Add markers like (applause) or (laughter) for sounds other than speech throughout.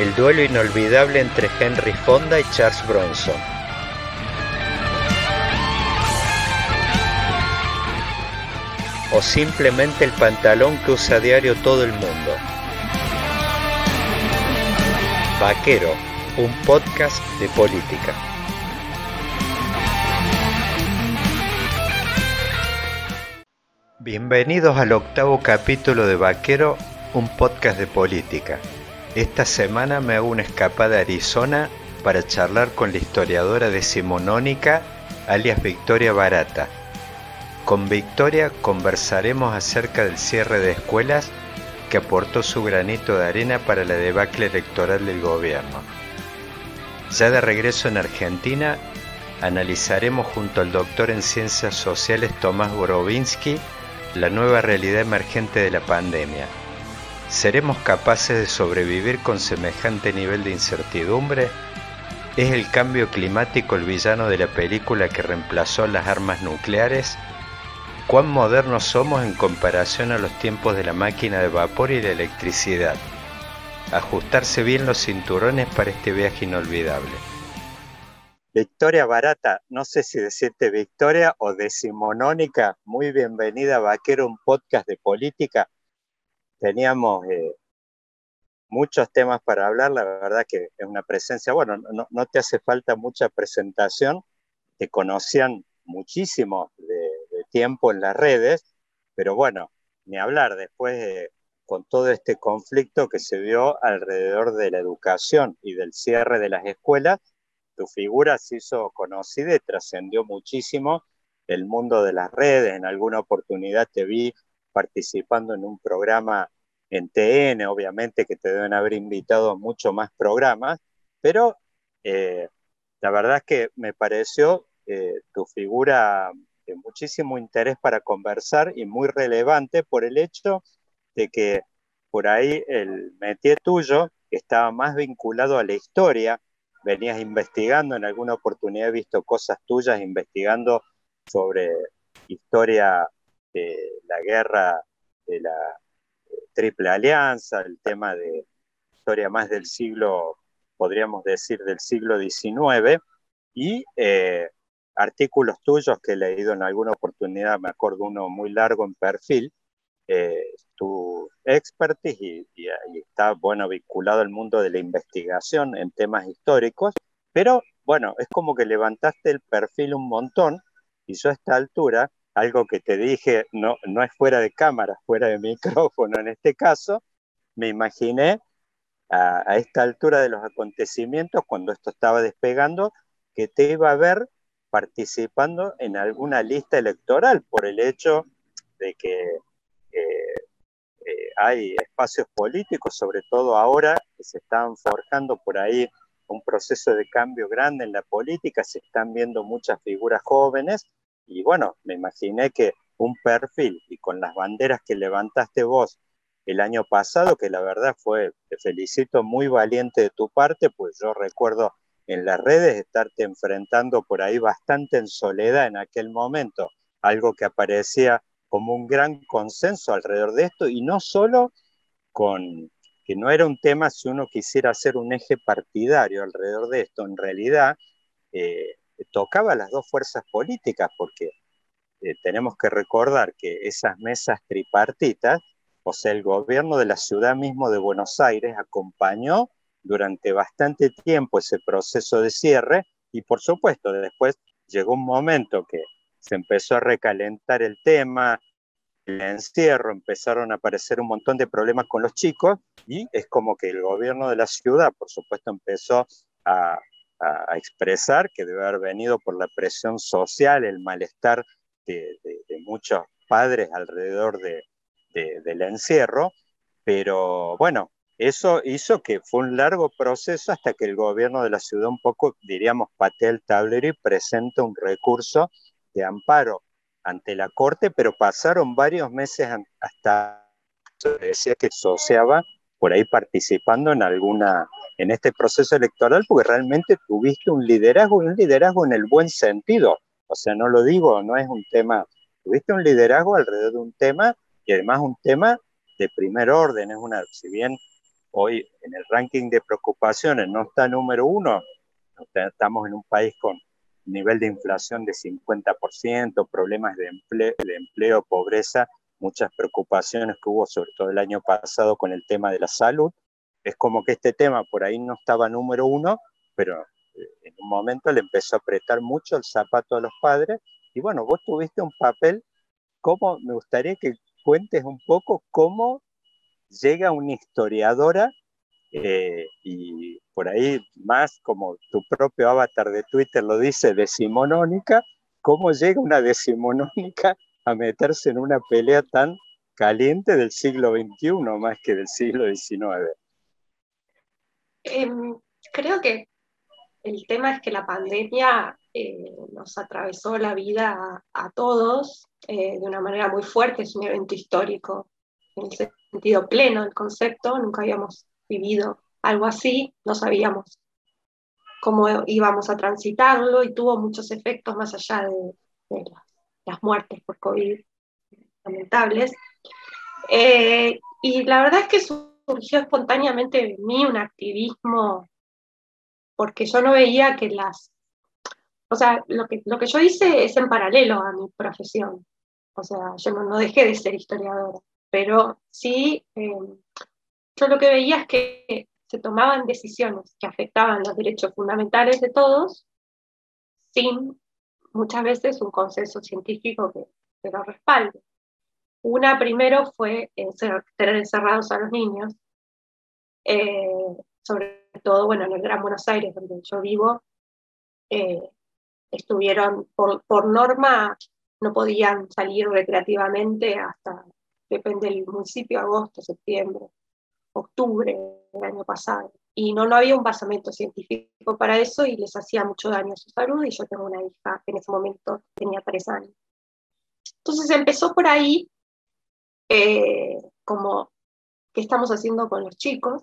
El duelo inolvidable entre Henry Fonda y Charles Bronson. O simplemente el pantalón que usa a diario todo el mundo. Vaquero, un podcast de política. Bienvenidos al octavo capítulo de Vaquero, un podcast de política. Esta semana me hago una escapada a Arizona para charlar con la historiadora decimonónica, alias Victoria Barata. Con Victoria conversaremos acerca del cierre de escuelas que aportó su granito de arena para la debacle electoral del gobierno. Ya de regreso en Argentina, analizaremos junto al doctor en ciencias sociales Tomás Borovinsky la nueva realidad emergente de la pandemia. ¿Seremos capaces de sobrevivir con semejante nivel de incertidumbre? ¿Es el cambio climático el villano de la película que reemplazó las armas nucleares? ¿Cuán modernos somos en comparación a los tiempos de la máquina de vapor y la electricidad? Ajustarse bien los cinturones para este viaje inolvidable. Victoria Barata, no sé si decirte Victoria o decimonónica, muy bienvenida a Vaquero, un podcast de política. Teníamos eh, muchos temas para hablar, la verdad que es una presencia, bueno, no, te hace falta mucha presentación, te conocían muchísimo de, tiempo en las redes, pero bueno, ni hablar después con todo este conflicto que se vio alrededor de la educación y del cierre de las escuelas, tu figura se hizo conocida y trascendió muchísimo el mundo de las redes. En alguna oportunidad te vi participando en un programa en TN, obviamente que te deben haber invitado a mucho más programas, pero eh, la verdad es que me pareció eh, tu figura de muchísimo interés para conversar y muy relevante por el hecho de que por ahí el métier tuyo estaba más vinculado a la historia, venías investigando, en alguna oportunidad he visto cosas tuyas investigando sobre historia de la guerra de la Triple Alianza, el tema de historia más del siglo, podríamos decir, del siglo XIX, y eh, artículos tuyos que he leído en alguna oportunidad, me acuerdo uno muy largo en perfil, eh, tu expertise y, está, bueno, vinculado al mundo de la investigación en temas históricos, pero bueno, es como que levantaste el perfil un montón y yo a esta altura, algo que te dije, no, no es fuera de cámara, fuera de (laughs) micrófono en este caso, me imaginé a, a esta altura de los acontecimientos, cuando esto estaba despegando, que te iba a ver participando en alguna lista electoral por el hecho de que hay espacios políticos, sobre todo ahora, que se están forjando por ahí un proceso de cambio grande en la política, se están viendo muchas figuras jóvenes y bueno, me imaginé que un perfil y con las banderas que levantaste vos el año pasado, que la verdad fue, te felicito, muy valiente de tu parte, pues yo recuerdo en las redes estarte enfrentando por ahí bastante en soledad en aquel momento, algo que aparecía como un gran consenso alrededor de esto y no solo con que no era un tema si uno quisiera hacer un eje partidario alrededor de esto, en realidad eh, tocaba a las dos fuerzas políticas porque eh, tenemos que recordar que esas mesas tripartitas, o sea, el gobierno de la ciudad mismo de Buenos Aires acompañó durante bastante tiempo ese proceso de cierre y por supuesto después llegó un momento que se empezó a recalentar el tema, el encierro, empezaron a aparecer un montón de problemas con los chicos y es como que el gobierno de la ciudad, por supuesto, empezó a, expresar que debe haber venido por la presión social, el malestar de, muchos padres alrededor del encierro, pero bueno, eso hizo que fue un largo proceso hasta que el gobierno de la ciudad un poco, diríamos, patea el tablero y presenta un recurso de amparo ante la corte, pero pasaron varios meses hasta se decía que asociaba por ahí participando en alguna en este proceso electoral porque realmente tuviste un liderazgo un liderazgo en el buen sentido. O sea, no lo digo, no es un tema, tuviste un liderazgo alrededor de un tema y además un tema de primer orden, es una, si bien hoy en el ranking de preocupaciones no está número uno, estamos en un país con nivel de inflación de 50%, problemas de empleo, de empleo, pobreza, muchas preocupaciones que hubo, sobre todo el año pasado, con el tema de la salud. Es como que este tema por ahí no estaba número uno, pero eh, en un momento le empezó a apretar mucho el zapato a los padres. Y bueno, vos tuviste un papel, ¿cómo? Me gustaría que cuentes un poco cómo llega una historiadora eh, y por ahí más como tu propio avatar de Twitter lo dice, decimonónica, ¿cómo llega una decimonónica a meterse en una pelea tan caliente del siglo XXI más que del siglo XIX? Em, creo que el tema es que la pandemia eh, nos atravesó la vida a, todos eh, de una manera muy fuerte, es un evento histórico en el sentido pleno del concepto, nunca habíamos vivido algo así, no sabíamos cómo íbamos a transitarlo y tuvo muchos efectos más allá de, las, muertes por COVID lamentables. Eh, y la verdad es que surgió espontáneamente en mí un activismo porque yo no veía que las... O sea, lo que, lo que yo hice es en paralelo a mi profesión. O sea, yo no, dejé de ser historiadora, pero sí, eh, yo lo que veía es que se tomaban decisiones que afectaban los derechos fundamentales de todos sin muchas veces un consenso científico que, que lo respalde. Una primero fue tener encerrados a los niños, eh, sobre todo bueno, en el Gran Buenos Aires, donde yo vivo, eh, estuvieron por, por, norma, no podían salir recreativamente hasta, depende del municipio, agosto, septiembre octubre del año pasado. Y no, no había un basamento científico para eso y les hacía mucho daño a su salud. Y yo tengo una hija que en ese momento tenía tres años. Entonces empezó por ahí, eh, como, ¿qué estamos haciendo con los chicos?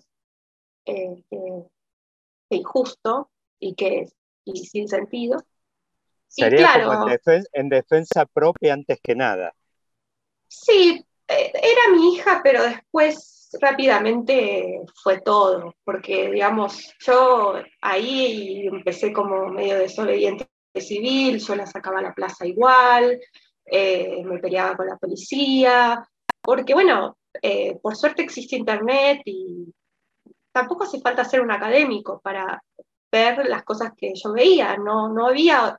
Eh, que, injusto y que y sin sentido. Sería como en defensa propia antes que nada. Sí, eh, era mi hija, pero después rápidamente fue todo, porque digamos, yo ahí empecé como medio desobediente civil, yo la sacaba a la plaza igual, eh, me peleaba con la policía, porque bueno, eh, por suerte existe internet y tampoco hace falta ser un académico para ver las cosas que yo veía, no, no había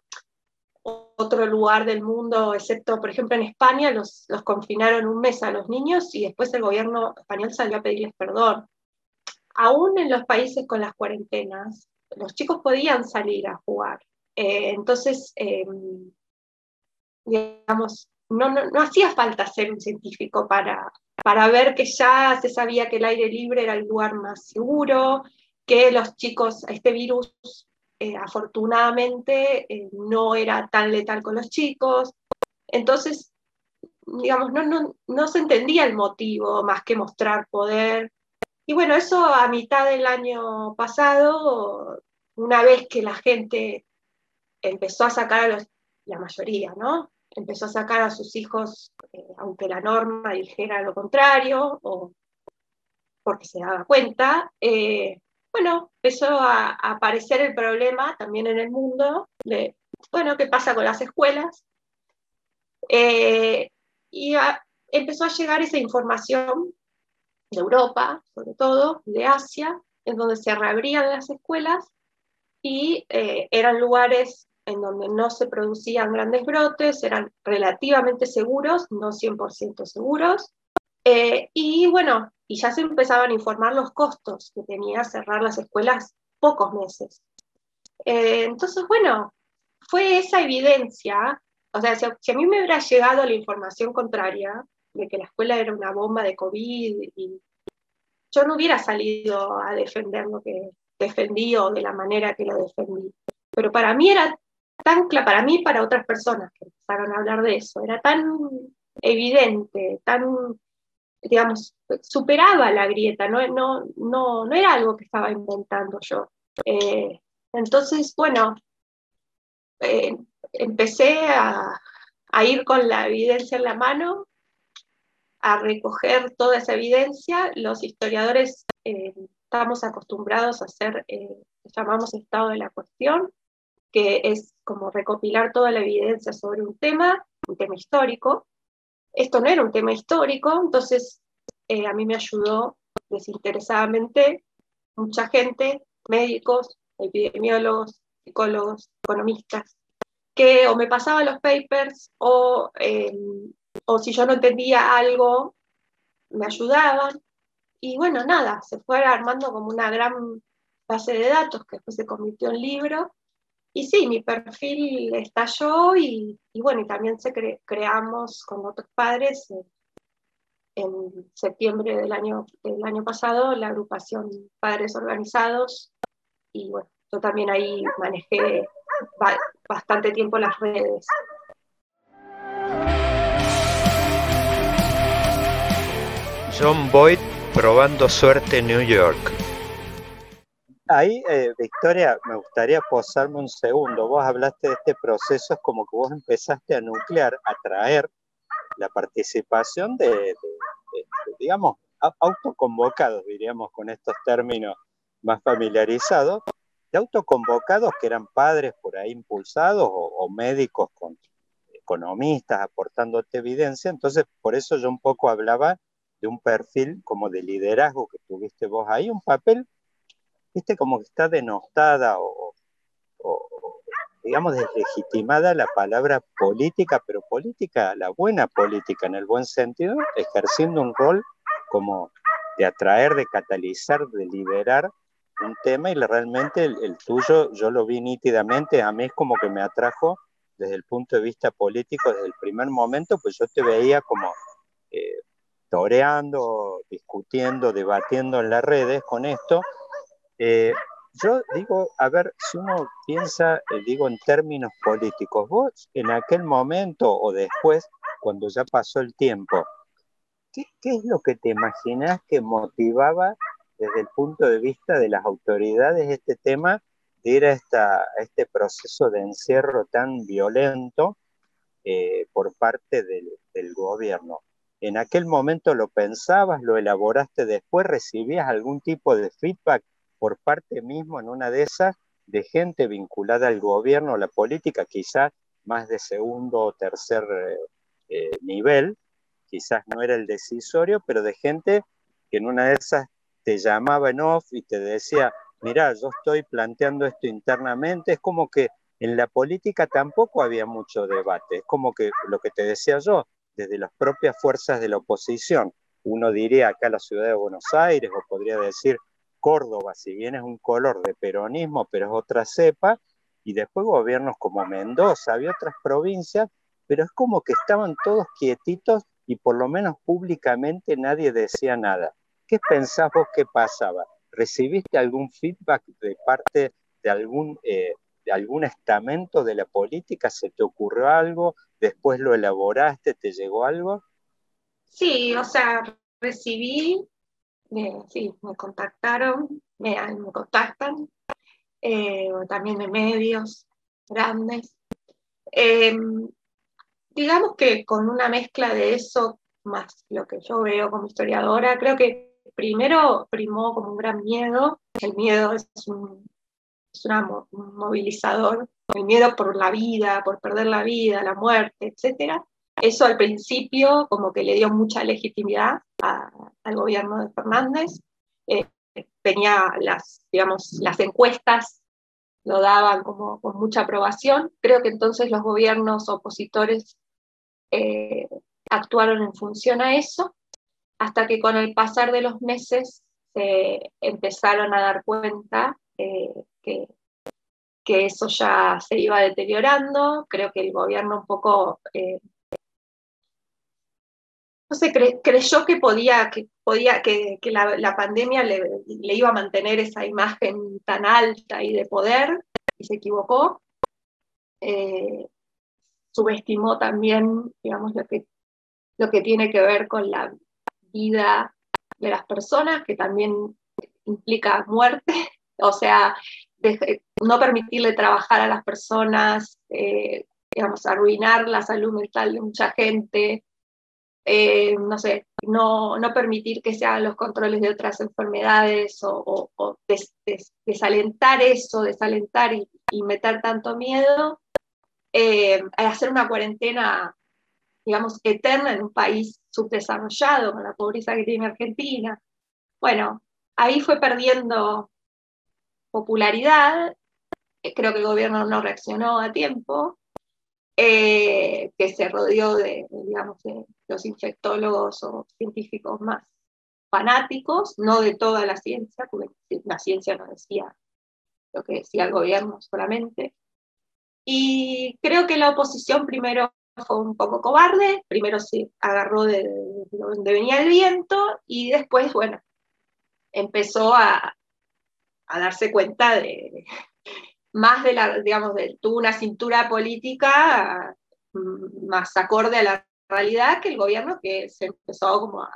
otro lugar del mundo, excepto, por ejemplo, en España, los, los confinaron un mes a los niños y después el gobierno español salió a pedirles perdón. Aún en los países con las cuarentenas, los chicos podían salir a jugar. Eh, entonces, em, digamos, no, no, no, hacía falta ser un científico para, para ver que ya se sabía que el aire libre era el lugar más seguro, que los chicos, este virus eh, afortunadamente eh, no era tan letal con los chicos. Entonces, digamos, no, no, se entendía el motivo más que mostrar poder. Y bueno, eso a mitad del año pasado, una vez que la gente empezó a sacar a los, la mayoría, ¿no? Empezó a sacar a sus hijos, eh, aunque la norma dijera lo contrario, o porque se daba cuenta, bueno, empezó a, aparecer el problema también en el mundo de, bueno, ¿qué pasa con las escuelas? Eh, y empezó a llegar esa información de Europa, sobre todo, de Asia, en donde se reabrían las escuelas y eh, eran lugares en donde no se producían grandes brotes, eran relativamente seguros, no 100% seguros. Eh, y bueno, y ya se empezaban a informar los costos que tenía cerrar las escuelas pocos meses. Eh, entonces, bueno, fue esa evidencia, o sea, si, a mí me hubiera llegado la información contraria de que la escuela era una bomba de COVID y yo no hubiera salido a defender lo que defendí o de la manera que lo defendí. Pero para mí era tan claro, para mí y para otras personas que empezaron a hablar de eso, era tan evidente, tan, digamos, superaba la grieta, no, no, no, no era algo que estaba inventando yo. Eh, entonces, bueno, eh, empecé a, ir con la evidencia en la mano, a recoger toda esa evidencia. Los historiadores eh, estamos acostumbrados a hacer, eh, llamamos estado de la cuestión, que es como recopilar toda la evidencia sobre un tema, un tema histórico. Esto no era un tema histórico, entonces eh, a mí me ayudó desinteresadamente mucha gente, médicos, epidemiólogos, psicólogos, economistas, que o me pasaban los papers o, eh, o si yo no entendía algo, me ayudaban. Y bueno, nada, se fue armando como una gran base de datos que después se convirtió en libro. Y sí, mi perfil estalló y, y bueno, y también se creamos con otros padres en septiembre del año, del año pasado la agrupación Padres Organizados y bueno, yo también ahí manejé bastante tiempo las redes. John Boyd probando suerte en New York. Ahí, eh, Victoria, me gustaría posarme un segundo. Vos hablaste de este proceso, es como que vos empezaste a nuclear, a traer la participación de, digamos, autoconvocados, diríamos con estos términos más familiarizados, de autoconvocados que eran padres por ahí impulsados o, médicos con economistas aportándote evidencia. Entonces, por eso yo un poco hablaba de un perfil como de liderazgo que tuviste vos ahí, un papel, viste, como que está denostada o, digamos, deslegitimada la palabra política, pero política, la buena política en el buen sentido, ejerciendo un rol como de atraer, de catalizar, de liderar un tema y realmente el, tuyo yo lo vi nítidamente, a mí es como que me atrajo desde el punto de vista político desde el primer momento, pues yo te veía como eh, toreando, discutiendo, debatiendo en las redes con esto. Eh, yo digo, a ver, si uno piensa, eh, digo, en términos políticos, vos en aquel momento o después, cuando ya pasó el tiempo, ¿qué, es lo que te imaginas que motivaba desde el punto de vista de las autoridades este tema de ir a, esta, este proceso de encierro tan violento eh, por parte del, del, gobierno. ¿En aquel momento lo pensabas, lo elaboraste después, recibías algún tipo de feedback por parte mismo en una de esas de gente vinculada al gobierno, a la política, quizás más de segundo o tercer eh, eh, nivel, quizás no era el decisorio, pero de gente que en una de esas te llamaba en off y te decía, mira, yo estoy planteando esto internamente, es como que en la política tampoco había mucho debate, es como que lo que te decía yo, desde las propias fuerzas de la oposición, uno diría acá la ciudad de Buenos Aires o podría decir Córdoba, si bien es un color de peronismo, pero es otra cepa, y después gobiernos como Mendoza, había otras provincias, pero es como que estaban todos quietitos y por lo menos públicamente nadie decía nada. ¿Qué pensás vos que pasaba? ¿Recibiste algún feedback de parte de algún, eh, de algún estamento de la política? ¿Se te ocurrió algo? ¿Después lo elaboraste? ¿Te llegó algo? Sí, o sea, recibí, sí, me contactaron, me, contactan, eh, también de medios grandes. Em, digamos que con una mezcla de eso, más lo que yo veo como historiadora, creo que primero primó como un gran miedo, el miedo es un, movilizador, el miedo por la vida, por perder la vida, la muerte, etc. Eso al principio como que le dio mucha legitimidad al gobierno de Fernández. Eh, tenía las, digamos, las encuestas lo daban como con mucha aprobación. Creo que entonces los gobiernos opositores eh, actuaron en función a eso hasta que con el pasar de los meses se empezaron a dar cuenta eh, que, que, eso ya se iba deteriorando. Creo que el gobierno un poco, no sé, creyó que podía, que podía, que, la, pandemia le, iba a mantener esa imagen tan alta y de poder, y se equivocó. Eh, subestimó también, digamos, lo que, lo que tiene que ver con la vida de las personas, que también implica muerte, (laughs) o sea, no permitirle trabajar a las personas, eh, digamos, arruinar la salud mental de mucha gente, eh, no sé, no, no, permitir que se hagan los controles de otras enfermedades o, desalentar eso, desalentar y, y, meter tanto miedo, eh, hacer una cuarentena, digamos, eterna en un país subdesarrollado, con la pobreza que tiene Argentina. Bueno, ahí fue perdiendo popularidad, eh, creo que el gobierno no reaccionó a tiempo, eh, que se rodeó de, digamos, de los infectólogos o científicos más fanáticos, no de toda la ciencia, porque la ciencia no decía lo que decía el gobierno solamente. Y creo que la oposición primero fue un poco cobarde, primero se agarró de, donde venía el viento y después, bueno, empezó a, a darse cuenta de, más de la, digamos, de, tuvo una cintura política mm, más acorde a la realidad que el gobierno que se empezó como a,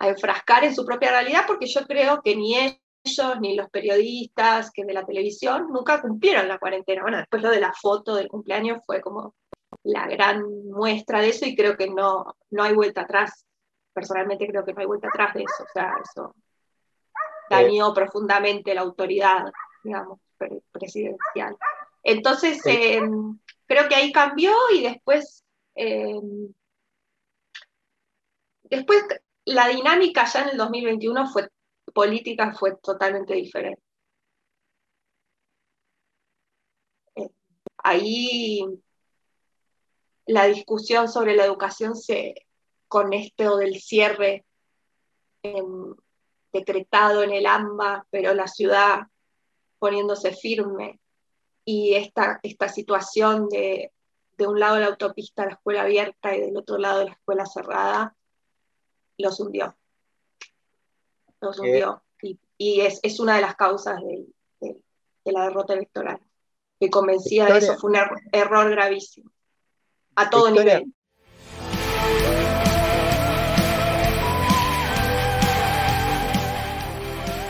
enfrascar en su propia realidad, porque yo creo que ni ellos, ni los periodistas que de la televisión nunca cumplieron la cuarentena. Bueno, después lo de la foto del cumpleaños fue como la gran muestra de eso y creo que no, no hay vuelta atrás. Personalmente creo que no hay vuelta atrás de eso. O sea, eso dañó profundamente la autoridad, digamos presidencial. Entonces, em, creo que ahí cambió y después, em, después la dinámica ya en el 2021 fue política fue totalmente diferente. Eh, ahí la discusión sobre la educación se, con esto del cierre em, decretado en el AMBA, pero la ciudad poniéndose firme y esta, esta situación de, de un lado de la autopista la escuela abierta y del otro lado de la escuela cerrada, los hundió. Los eh, hundió. Y, y es, es, una de las causas de, de, la derrota electoral. Estoy convencida de eso, fue un error gravísimo. A todo nivel.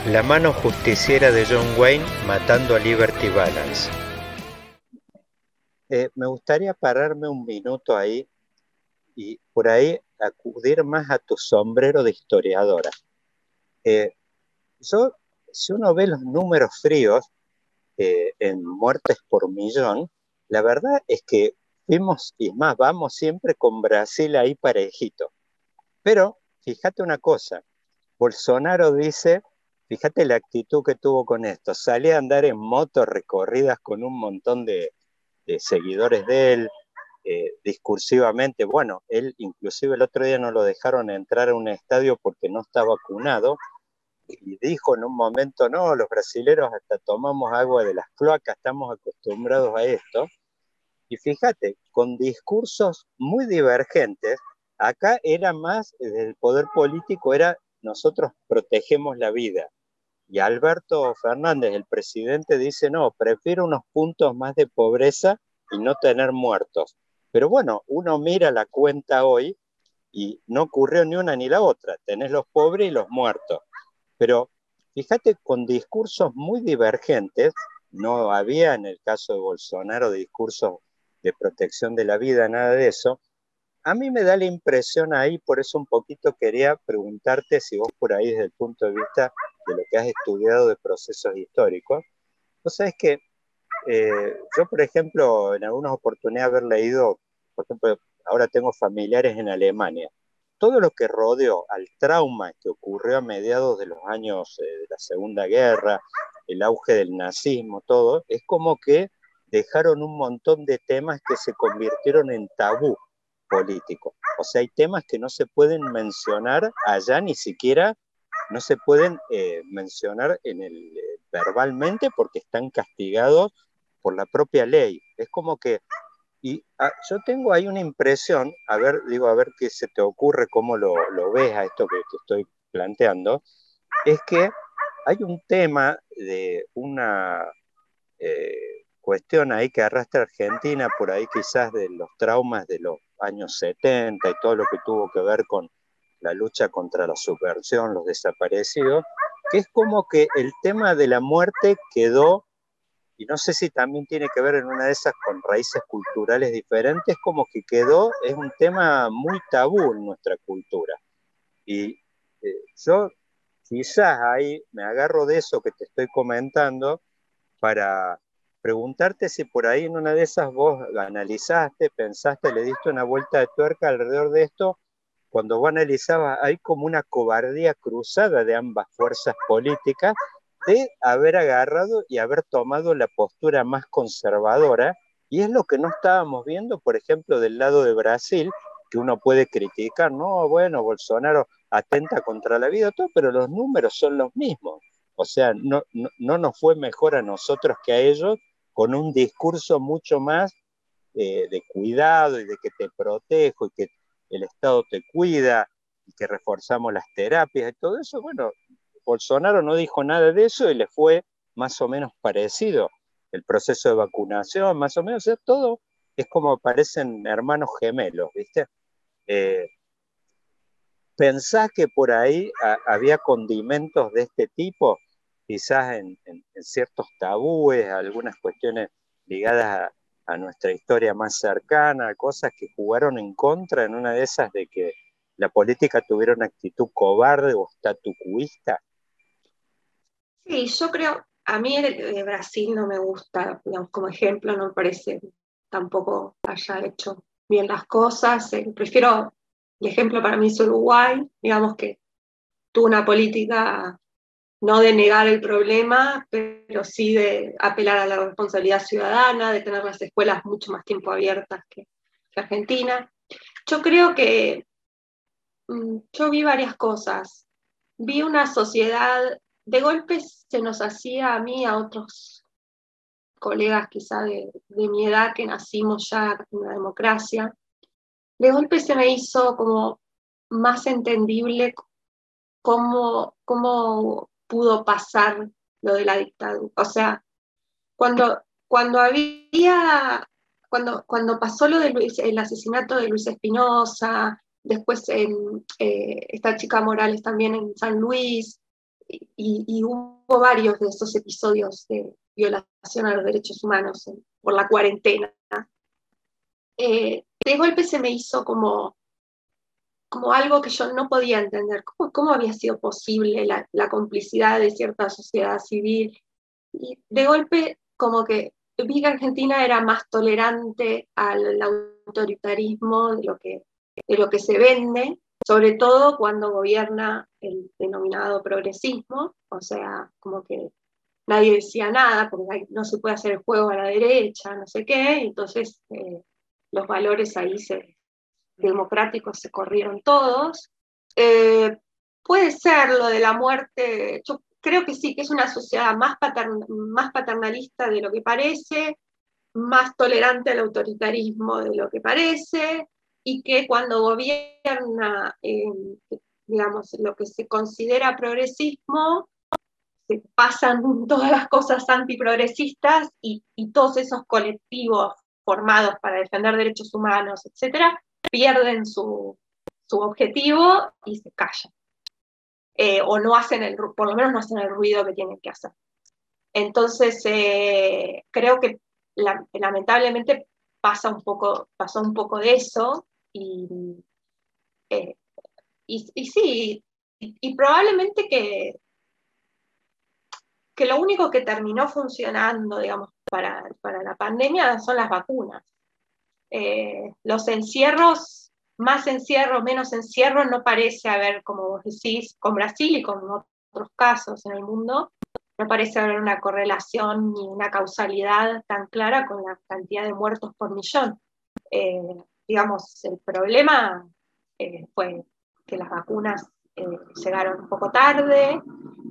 La mano justiciera de John Wayne matando a Liberty Balance. Eh, me gustaría pararme un minuto ahí y por ahí acudir más a tu sombrero de historiadora. Eh, yo, si uno ve los números fríos eh, en muertes por millón, la verdad es que fuimos, y más, vamos siempre con Brasil ahí parejito. Pero fíjate una cosa, Bolsonaro dice Fíjate la actitud que tuvo con esto. Salía a andar en motos recorridas con un montón de, seguidores de él, eh, discursivamente. Bueno, él inclusive el otro día no lo dejaron entrar a un estadio porque no está vacunado y dijo en un momento, no, los brasileros hasta tomamos agua de las cloacas, estamos acostumbrados a esto. Y fíjate, con discursos muy divergentes, acá era más, del poder político era nosotros protegemos la vida. Y Alberto Fernández, el presidente, dice, no, prefiero unos puntos más de pobreza y no tener muertos. Pero bueno, uno mira la cuenta hoy y no ocurrió ni una ni la otra. Tenés los pobres y los muertos. Pero fíjate, con discursos muy divergentes, no había en el caso de Bolsonaro discursos de protección de la vida, nada de eso. A mí me da la impresión ahí, por eso un poquito quería preguntarte si vos por ahí desde el punto de vista de lo que has estudiado de procesos históricos. Vos sabés que eh, yo, por ejemplo, en algunas oportunidades haber leído, por ejemplo, ahora tengo familiares en Alemania. Todo lo que rodeó al trauma que ocurrió a mediados de los años eh, de la Segunda Guerra, el auge del nazismo, todo, es como que dejaron un montón de temas que se convirtieron en tabú político. O sea, hay temas que no se pueden mencionar allá ni siquiera no se pueden eh, mencionar en el, eh, verbalmente porque están castigados por la propia ley. Es como que, y ah, yo tengo ahí una impresión, a ver, digo, a ver qué se te ocurre, cómo lo, ves a esto que, estoy planteando, es que hay un tema de una eh, cuestión ahí que arrastra Argentina, por ahí quizás de los traumas de los años 70 y todo lo que tuvo que ver con la lucha contra la subversión, los desaparecidos, que es como que el tema de la muerte quedó, y no sé si también tiene que ver en una de esas con raíces culturales diferentes, como que quedó, es un tema muy tabú en nuestra cultura. Y eh, yo quizás ahí me agarro de eso que te estoy comentando para preguntarte si por ahí en una de esas vos analizaste, pensaste, le diste una vuelta de tuerca alrededor de esto, cuando vos analizabas, hay como una cobardía cruzada de ambas fuerzas políticas de haber agarrado y haber tomado la postura más conservadora, y es lo que no estábamos viendo, por ejemplo, del lado de Brasil, que uno puede criticar, no, bueno, Bolsonaro atenta contra la vida, todo, pero los números son los mismos. O sea, no, no, nos fue mejor a nosotros que a ellos con un discurso mucho más eh, de cuidado y de que te protejo y que el Estado te cuida y que reforzamos las terapias y todo eso. Bueno, Bolsonaro no dijo nada de eso y le fue más o menos parecido. El proceso de vacunación, más o menos, todo es como parecen hermanos gemelos, ¿viste? Eh, ¿Pensás que por ahí había condimentos de este tipo? Quizás en, ciertos tabúes, algunas cuestiones ligadas a, nuestra historia más cercana, cosas que jugaron en contra en una de esas de que la política tuviera una actitud cobarde o statucuista? Sí, yo creo, a mí de Brasil no me gusta, digamos, como ejemplo, no me parece tampoco haya hecho bien las cosas. Eh, prefiero el ejemplo para mí es Uruguay, digamos que tuvo una política no de negar el problema, pero sí de apelar a la responsabilidad ciudadana, de tener las escuelas mucho más tiempo abiertas que, Argentina. Yo creo que mm, yo vi varias cosas. Vi una sociedad, de golpe se nos hacía a mí, a otros colegas quizá de, mi edad que nacimos ya en una democracia, de golpe se me hizo como más entendible cómo, cómo pudo pasar lo de la dictadura. O sea, cuando, cuando había, cuando, cuando pasó lo del el asesinato de Luis Espinosa, después eh, esta chica Morales también en San Luis, y, hubo varios de esos episodios de violación a los derechos humanos por la cuarentena. Eh, de golpe se me hizo como, como algo que yo no podía entender, cómo, cómo había sido posible la, la, complicidad de cierta sociedad civil. Y de golpe como que vi que Argentina era más tolerante al autoritarismo de lo que, de lo que se vende, sobre todo cuando gobierna el denominado progresismo, o sea, como que nadie decía nada, porque no se puede hacer el juego a la derecha, no sé qué, entonces eh, los valores ahí se, democráticos se corrieron todos. Eh, puede ser lo de la muerte, yo creo que sí, que es una sociedad más, más paternalista de lo que parece, más tolerante al autoritarismo de lo que parece, y que cuando gobierna, digamos, lo que se considera progresismo, se pasan (laughs) todas las cosas antiprogresistas y, y todos esos colectivos formados para defender derechos humanos, etcétera, pierden su, objetivo y se callan. Eh, o no hacen el, por lo menos no hacen el ruido que tienen que hacer. Entonces, eh, creo que lamentablemente pasa un poco, pasó un poco de eso y, eh, y, sí, y, probablemente que, que lo único que terminó funcionando, digamos, para, la pandemia son las vacunas. Eh, los encierros, más encierro, menos encierro, no parece haber, como vos decís, con Brasil y con otros casos en el mundo, no parece haber una correlación ni una causalidad tan clara con la cantidad de muertos por millón. Eh, digamos, el problema eh, fue que las vacunas llegaron un poco tarde,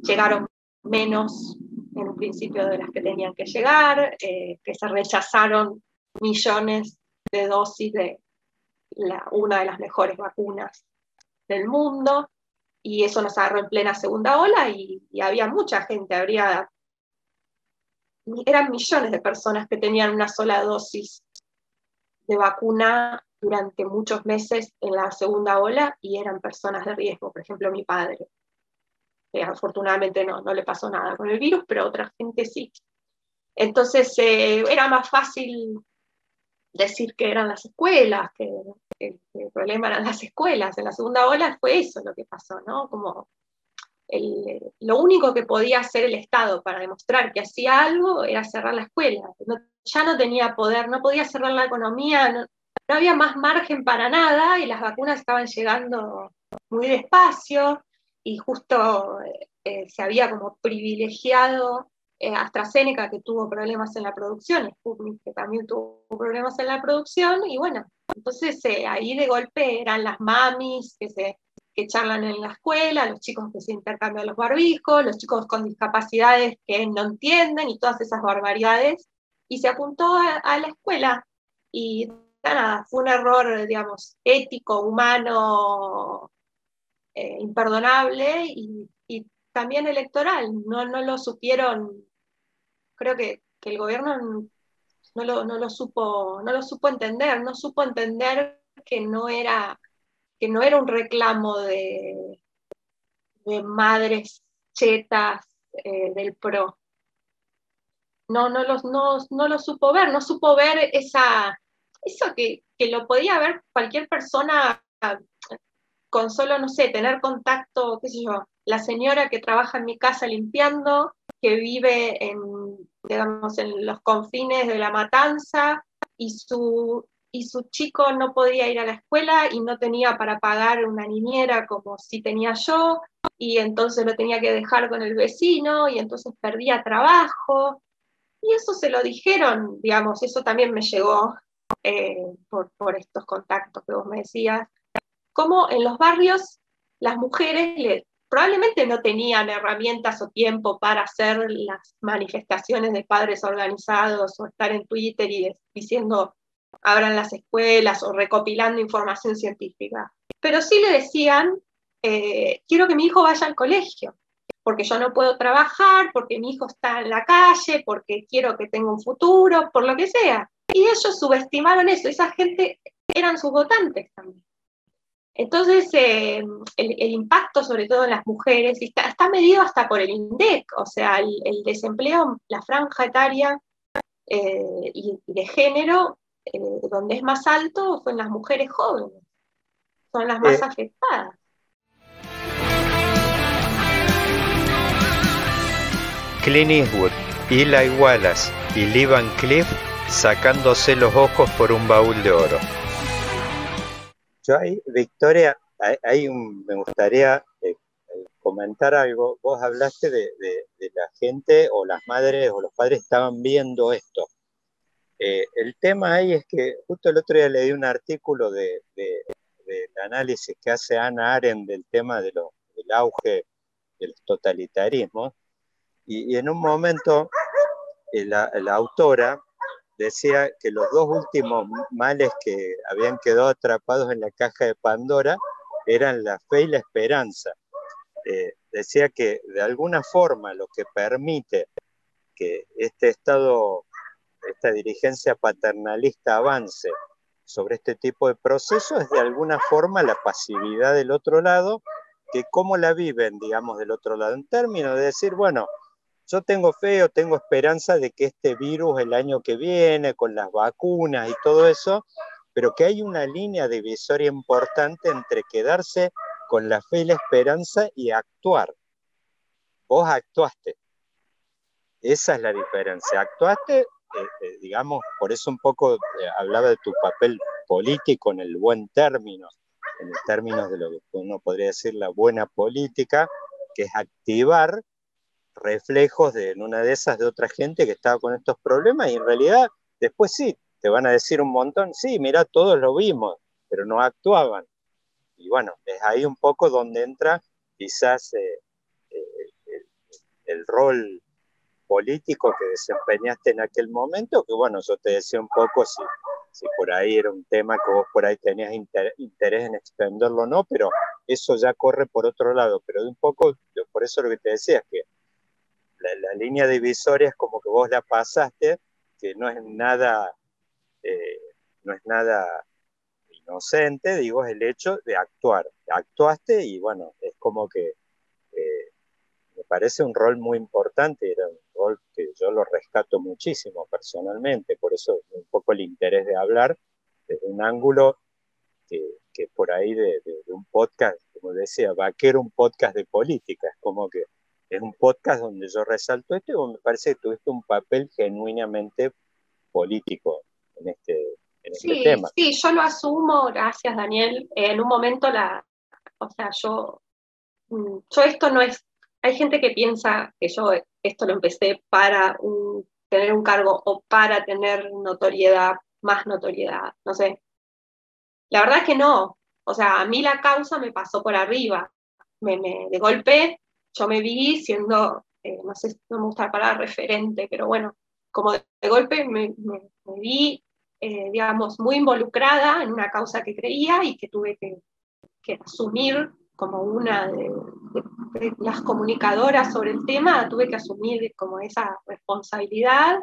llegaron menos en un principio de las que tenían que llegar, eh, que se rechazaron millones de dosis de una de las mejores vacunas del mundo. y eso nos agarró en plena segunda ola y, había mucha gente, habría, eran millones de personas que tenían una sola dosis de vacuna durante muchos meses en la segunda ola y eran personas de riesgo, por ejemplo mi padre. que afortunadamente no, no le pasó nada con el virus, pero otra gente sí. Entonces eh, era más fácil decir que eran las escuelas, que, el problema eran las escuelas. En la segunda ola fue eso lo que pasó, ¿no? Como lo único que podía hacer el Estado para demostrar que hacía algo era cerrar la escuela. ya no tenía poder, no podía cerrar la economía, no, había más margen para nada y las vacunas estaban llegando muy despacio y justo eh, se había como privilegiado eh, AstraZeneca que tuvo problemas en la producción, Sputnik que también tuvo problemas en la producción, y bueno, entonces eh, ahí de golpe eran las mamis que, se, que charlan en la escuela, los chicos que se intercambian los barbijos, los chicos con discapacidades que no entienden y todas esas barbaridades, y se apuntó a, la escuela. Y nada, fue un error, digamos, ético, humano, eh, imperdonable y, y, también electoral. No, no lo supieron creo que, el gobierno no lo, supo, no lo supo entender, no supo entender que no era, que no era un reclamo de, de madres chetas eh, del PRO. No, no, los, no, no lo supo ver, no supo ver esa, eso que, que lo podía ver cualquier persona con solo, no sé, tener contacto, qué sé yo, la señora que trabaja en mi casa limpiando, que vive en, digamos, en los confines de la matanza y su, y su chico no podía ir a la escuela y no tenía para pagar una niñera como si tenía yo, y entonces lo tenía que dejar con el vecino y entonces perdía trabajo. Y eso se lo dijeron, digamos, eso también me llegó eh, por, por estos contactos que vos me decías, como en los barrios las mujeres le, probablemente no tenían herramientas o tiempo para hacer las manifestaciones de padres organizados o estar en Twitter y diciendo abran las escuelas o recopilando información científica. Pero sí le decían, eh, quiero que mi hijo vaya al colegio, porque yo no puedo trabajar, porque mi hijo está en la calle, porque quiero que tenga un futuro, por lo que sea. Y ellos subestimaron eso, esa gente eran sus votantes también. Entonces, eh, el, impacto, sobre todo en las mujeres, está, medido hasta por el INDEC, o sea, el, desempleo, la franja etaria eh, y, de género, eh, donde es más alto, son las mujeres jóvenes, son las más afectadas. Clint Eastwood, Eli Wallace y Lee Van Cliff sacándose los ojos por un baúl de oro. Yo ahí, Victoria, me gustaría eh, eh, comentar algo. Vos hablaste de, la gente o las madres o los padres estaban viendo esto. Eh, el tema ahí es que justo el otro día leí un artículo de, del análisis que hace Ana Arendt del tema de del auge de los totalitarismos y, en un momento la autora decía que los dos últimos males que habían quedado atrapados en la caja de Pandora eran la fe y la esperanza. Eh, decía que de alguna forma lo que permite que este Estado, esta dirigencia paternalista avance sobre este tipo de procesos es de alguna forma la pasividad del otro lado, que cómo la viven, digamos, del otro lado, en términos de decir, bueno, yo tengo fe o tengo esperanza de que este virus el año que viene, con las vacunas y todo eso, pero que hay una línea divisoria importante entre quedarse con la fe y la esperanza y actuar. Vos actuaste. Esa es la diferencia. Actuaste, eh, eh, digamos, por eso un poco eh, hablaba de tu papel político en el buen término, en el término de lo que uno podría decir la buena política, que es activar reflejos de, en una de esas de otra gente que estaba con estos problemas y en realidad después sí, te van a decir un montón, sí, mira, todos lo vimos, pero no actuaban. Y bueno, es ahí un poco donde entra quizás eh, eh, el, rol político que desempeñaste en aquel momento, que bueno, yo te decía un poco si, si por ahí era un tema que vos por ahí tenías interés en extenderlo o no, pero eso ya corre por otro lado. Pero de un poco, por eso lo que te decía es que la, línea divisoria es como que vos la pasaste, que no es nada, eh, no es nada inocente, digo, es el hecho de actuar. Actuaste y bueno, es como que eh, me parece un rol muy importante, era un rol que yo lo rescato muchísimo personalmente, por eso un poco el interés de hablar desde un ángulo que, por ahí de, un podcast, como decía, vaquero un podcast de política, es como que es un podcast donde yo resalto esto y me parece que tuviste un papel genuinamente político en este, en este sí, tema. Sí, yo lo asumo, gracias Daniel. En un momento la, o sea, yo, mm, yo esto no es, hay gente que piensa que yo esto lo empecé para tener un cargo o para tener notoriedad, más notoriedad, no sé. La verdad es que no, o sea, a mí la causa me pasó por arriba, me, me de golpe yo me vi siendo, eh, no sé, no me gusta la palabra referente, pero bueno, como de, golpe me, vi, eh, digamos, muy involucrada en una causa que creía y que tuve que, asumir como una de, las comunicadoras sobre el tema, tuve que asumir como esa responsabilidad.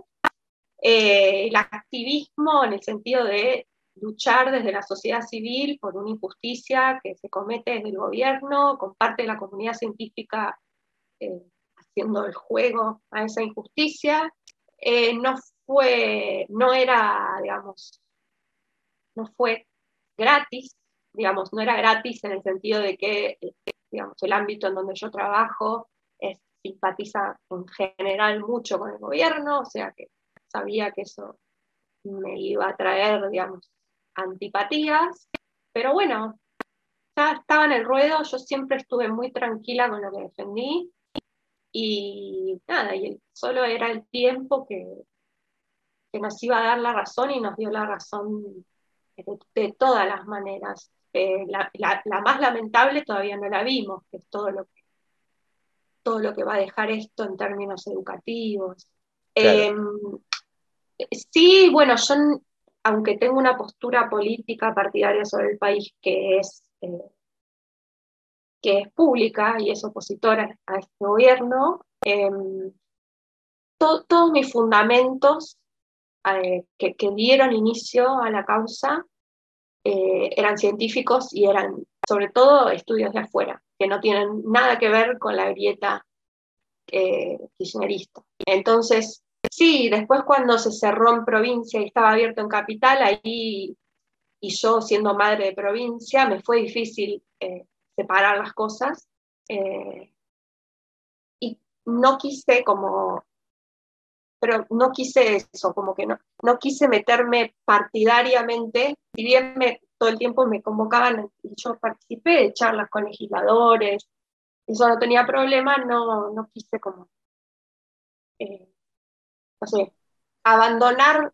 Eh, el activismo en el sentido de luchar desde la sociedad civil por una injusticia que se comete desde el gobierno, con parte de la comunidad científica eh, haciendo el juego a esa injusticia. Eh, no fue, no era, digamos, no fue gratis, digamos, no era gratis en el sentido de que, digamos, el ámbito en donde yo trabajo es, simpatiza en general mucho con el gobierno, o sea que sabía que eso me iba a traer, digamos, antipatías, pero bueno, ya estaba en el ruedo, yo siempre estuve muy tranquila con lo que defendí y nada, y solo era el tiempo que, que nos iba a dar la razón y nos dio la razón de, todas las maneras. Eh, la, más lamentable todavía no la vimos, que es todo lo que, todo lo que va a dejar esto en términos educativos. Em, sí, bueno, yo aunque tengo una postura política partidaria sobre el país que es, eh, que es pública y es opositora a este gobierno, em, todos mis fundamentos eh, que, dieron inicio a la causa eh, eran científicos y eran sobre todo estudios de afuera, que no tienen nada que ver con la grieta kirchnerista. Entonces, Sí, después cuando se cerró en provincia y estaba abierto en capital, ahí, y yo siendo madre de provincia, me fue difícil eh, separar las cosas. Eh, y no quise como, pero no quise eso, como que no, no quise meterme partidariamente, si bien me, todo el tiempo me convocaban y yo participé de charlas con legisladores, eso no tenía problema, no, no quise como... Eh, o abandonar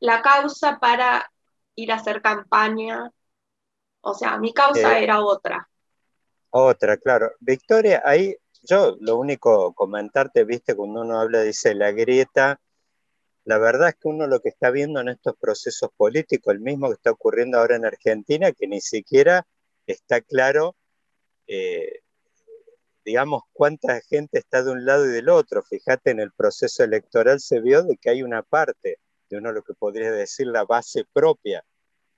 la causa para ir a hacer campaña. O sea, mi causa eh, era otra. Otra, claro. Victoria, ahí yo lo único comentarte, viste, cuando uno habla, dice la grieta, la verdad es que uno lo que está viendo en estos procesos políticos, el mismo que está ocurriendo ahora en Argentina, que ni siquiera está claro eh, digamos, cuánta gente está de un lado y del otro. Fíjate, en el proceso electoral se vio de que hay una parte de uno lo que podría decir la base propia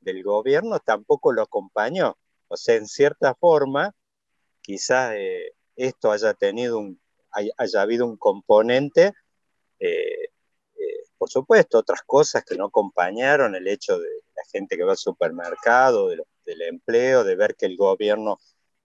del gobierno, tampoco lo acompañó. O sea, en cierta forma, quizás eh, esto haya tenido un, haya, habido un componente, eh, eh, por supuesto, otras cosas que no acompañaron, el hecho de la gente que va al supermercado, del empleo, de ver que el gobierno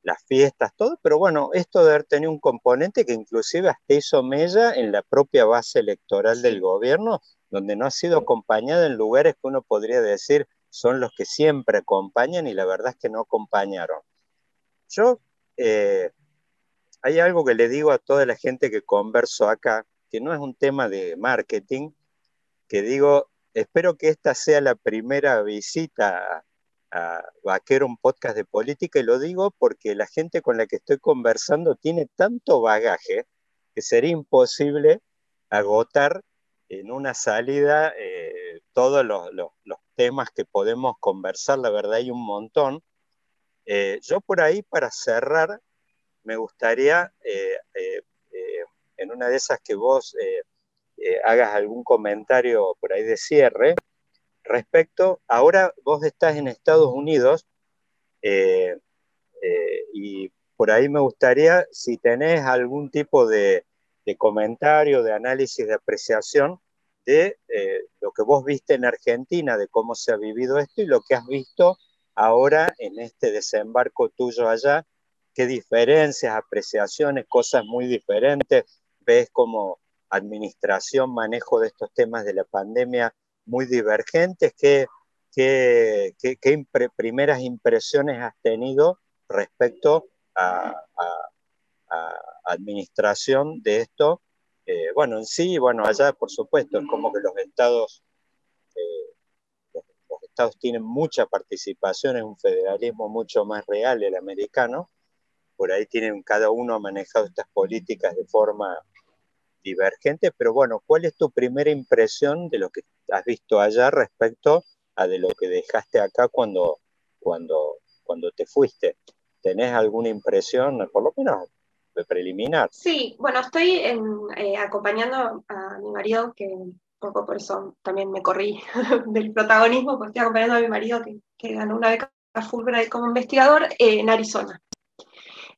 las fiestas, todo, pero bueno, esto de haber tenido un componente que inclusive hasta hizo mella en la propia base electoral del gobierno, donde no ha sido acompañada en lugares que uno podría decir son los que siempre acompañan y la verdad es que no acompañaron. Yo, eh, hay algo que le digo a toda la gente que converso acá, que no es un tema de marketing, que digo, espero que esta sea la primera visita a Vaquero, un podcast de política, y lo digo porque la gente con la que estoy conversando tiene tanto bagaje que sería imposible agotar en una salida, eh, todos los, temas que podemos conversar, la verdad hay un montón. Eh, yo por ahí, para cerrar, me gustaría, eh, en una de esas que vos hagas algún comentario por ahí de cierre, respecto, ahora vos estás en Estados Unidos y por ahí me gustaría, si tenés algún tipo de, de comentario, de análisis, de apreciación de eh, lo que vos viste en Argentina, de cómo se ha vivido esto y lo que has visto ahora en este desembarco tuyo allá, qué diferencias, apreciaciones, cosas muy diferentes, ves como administración, manejo de estos temas de la pandemia muy divergentes, qué, qué, qué, primeras impresiones has tenido respecto a administración de esto. Eh, bueno, en sí, bueno, allá por supuesto, es como que los estados, eh, los, estados tienen mucha participación, es un federalismo mucho más real el americano, por ahí tienen cada uno manejado estas políticas de forma divergente, pero bueno, ¿cuál es tu primera impresión de lo que has visto allá respecto a de lo que dejaste acá cuando, cuando, cuando te fuiste? ¿Tenés alguna impresión, por lo menos preliminar. Sí, bueno, estoy eh, acompañando a mi marido, que un poco por eso también me corrí (laughs) del protagonismo, porque estoy acompañando a mi marido que, ganó una beca Fulbright como investigador en Arizona.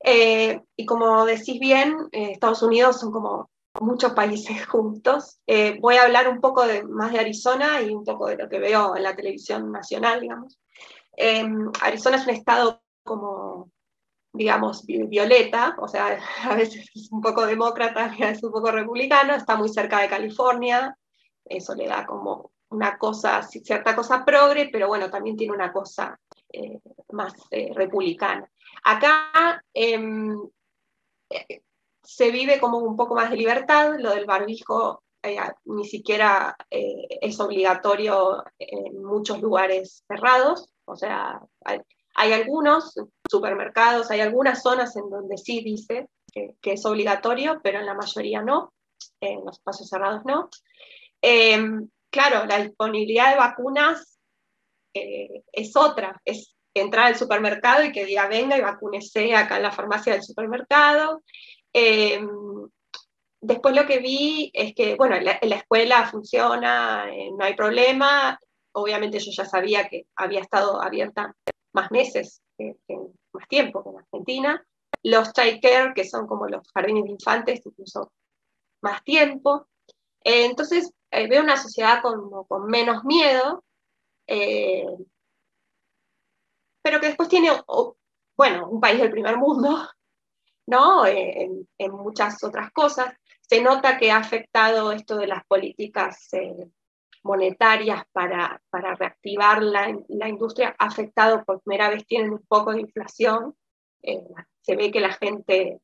Eh, y como decís bien, eh, Estados Unidos son como muchos países (laughs) juntos. voy a hablar un poco más de Arizona y un poco de lo que veo en la televisión nacional, digamos. Arizona es un estado como digamos, violeta, o sea, (laughs) a veces es un poco demócrata, a veces un poco republicano, está muy cerca de California, eso le da como una cosa, cierta cosa progre, pero bueno, también tiene una cosa eh, más eh, republicana. Acá em, eh, se vive como un poco más de libertad, lo del barbijo ni siquiera es obligatorio en muchos lugares cerrados, o sea, hay algunos supermercados, hay algunas zonas en donde sí dice que, es obligatorio, pero en la mayoría no, en los espacios cerrados no. Em, claro, la disponibilidad de vacunas eh, es otra, es entrar al supermercado y que diga venga y vacúnese acá en la farmacia del supermercado. Em, después lo que vi es que, bueno, la, la escuela funciona, eh, no hay problema. Obviamente yo ya sabía que había estado abierta más meses, más tiempo que en Argentina. Los child care, que son como los jardines de infantes, incluso más tiempo. Eh, entonces, eh, veo una sociedad con, con menos miedo, pero que después tiene, bueno, un país del primer mundo, ¿no? En, en, muchas otras cosas. Se nota que ha afectado esto de las políticas monetarias para, reactivar la, industria ha afectado por primera vez, tienen un poco de inflación, eh, se ve que la gente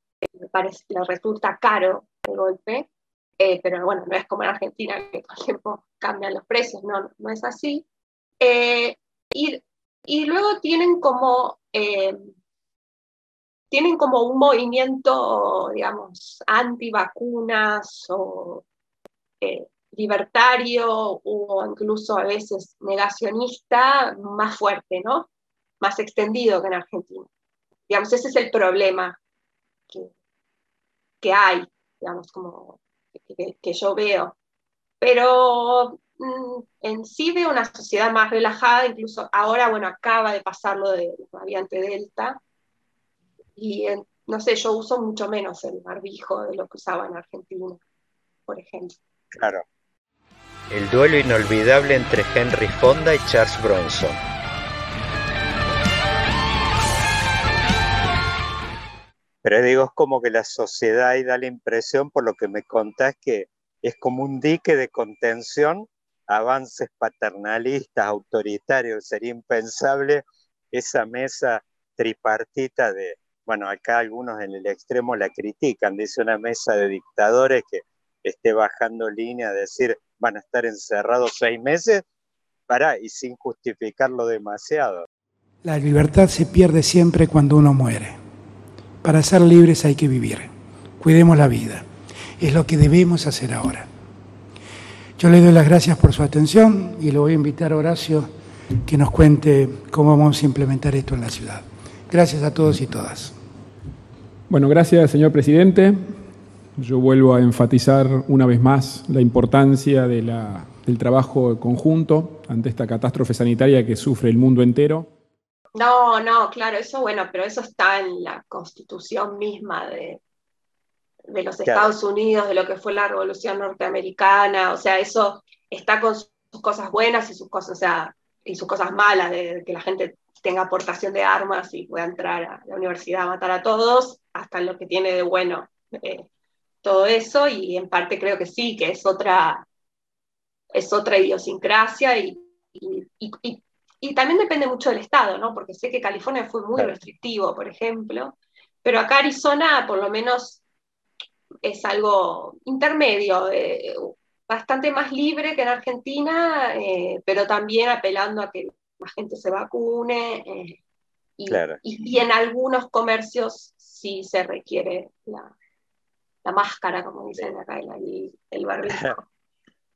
parece, le resulta caro el golpe, eh, pero bueno, no es como en Argentina que todo el tiempo cambian los precios, no, no es así. Eh, y, y, luego tienen como, tienen como un movimiento, digamos, anti-vacunas o libertario o incluso a veces negacionista más fuerte, ¿no? Más extendido que en Argentina. Digamos, ese es el problema que, que hay, digamos, como que, yo veo. Pero mm, en sí veo una sociedad más relajada, incluso ahora, bueno, acaba de pasar lo de variante Delta, y no sé, yo uso mucho menos el barbijo de lo que usaba en Argentina, por ejemplo. Claro, el duelo inolvidable entre Henry Fonda y Charles Bronson. Pero digo, es como que la sociedad ahí da la impresión, por lo que me contás, que es como un dique de contención, avances paternalistas, autoritarios. Sería impensable esa mesa tripartita de, bueno, acá algunos en el extremo la critican, dice una mesa de dictadores que esté bajando línea a decir, van a estar encerrados seis meses, para y sin justificarlo demasiado. La libertad se pierde siempre cuando uno muere. Para ser libres hay que vivir. Cuidemos la vida. Es lo que debemos hacer ahora. Yo le doy las gracias por su atención y le voy a invitar a Horacio que nos cuente cómo vamos a implementar esto en la ciudad. Gracias a todos y todas. Bueno, gracias, señor presidente. Yo vuelvo a enfatizar una vez más la importancia de la, del trabajo conjunto ante esta catástrofe sanitaria que sufre el mundo entero. No, no, claro, eso bueno, pero eso está en la constitución misma de, de los Estados Unidos, de lo que fue la revolución norteamericana, o sea, eso está con sus cosas buenas y sus cosas, o sea, y sus cosas malas, de que la gente tenga aportación de armas y pueda entrar a la universidad a matar a todos, hasta lo que tiene de bueno eh, todo eso, y en parte creo que sí, que es otra, es otra idiosincrasia y, y, y, también depende mucho del estado, ¿no? Porque sé que California fue muy restrictivo, por ejemplo, pero acá Arizona por lo menos es algo intermedio, eh, bastante más libre que en Argentina, eh, pero también apelando a que la gente se vacune. Eh, y, y, en algunos comercios sí se requiere la, la máscara, como dicen acá, el, el (laughs) barbijo.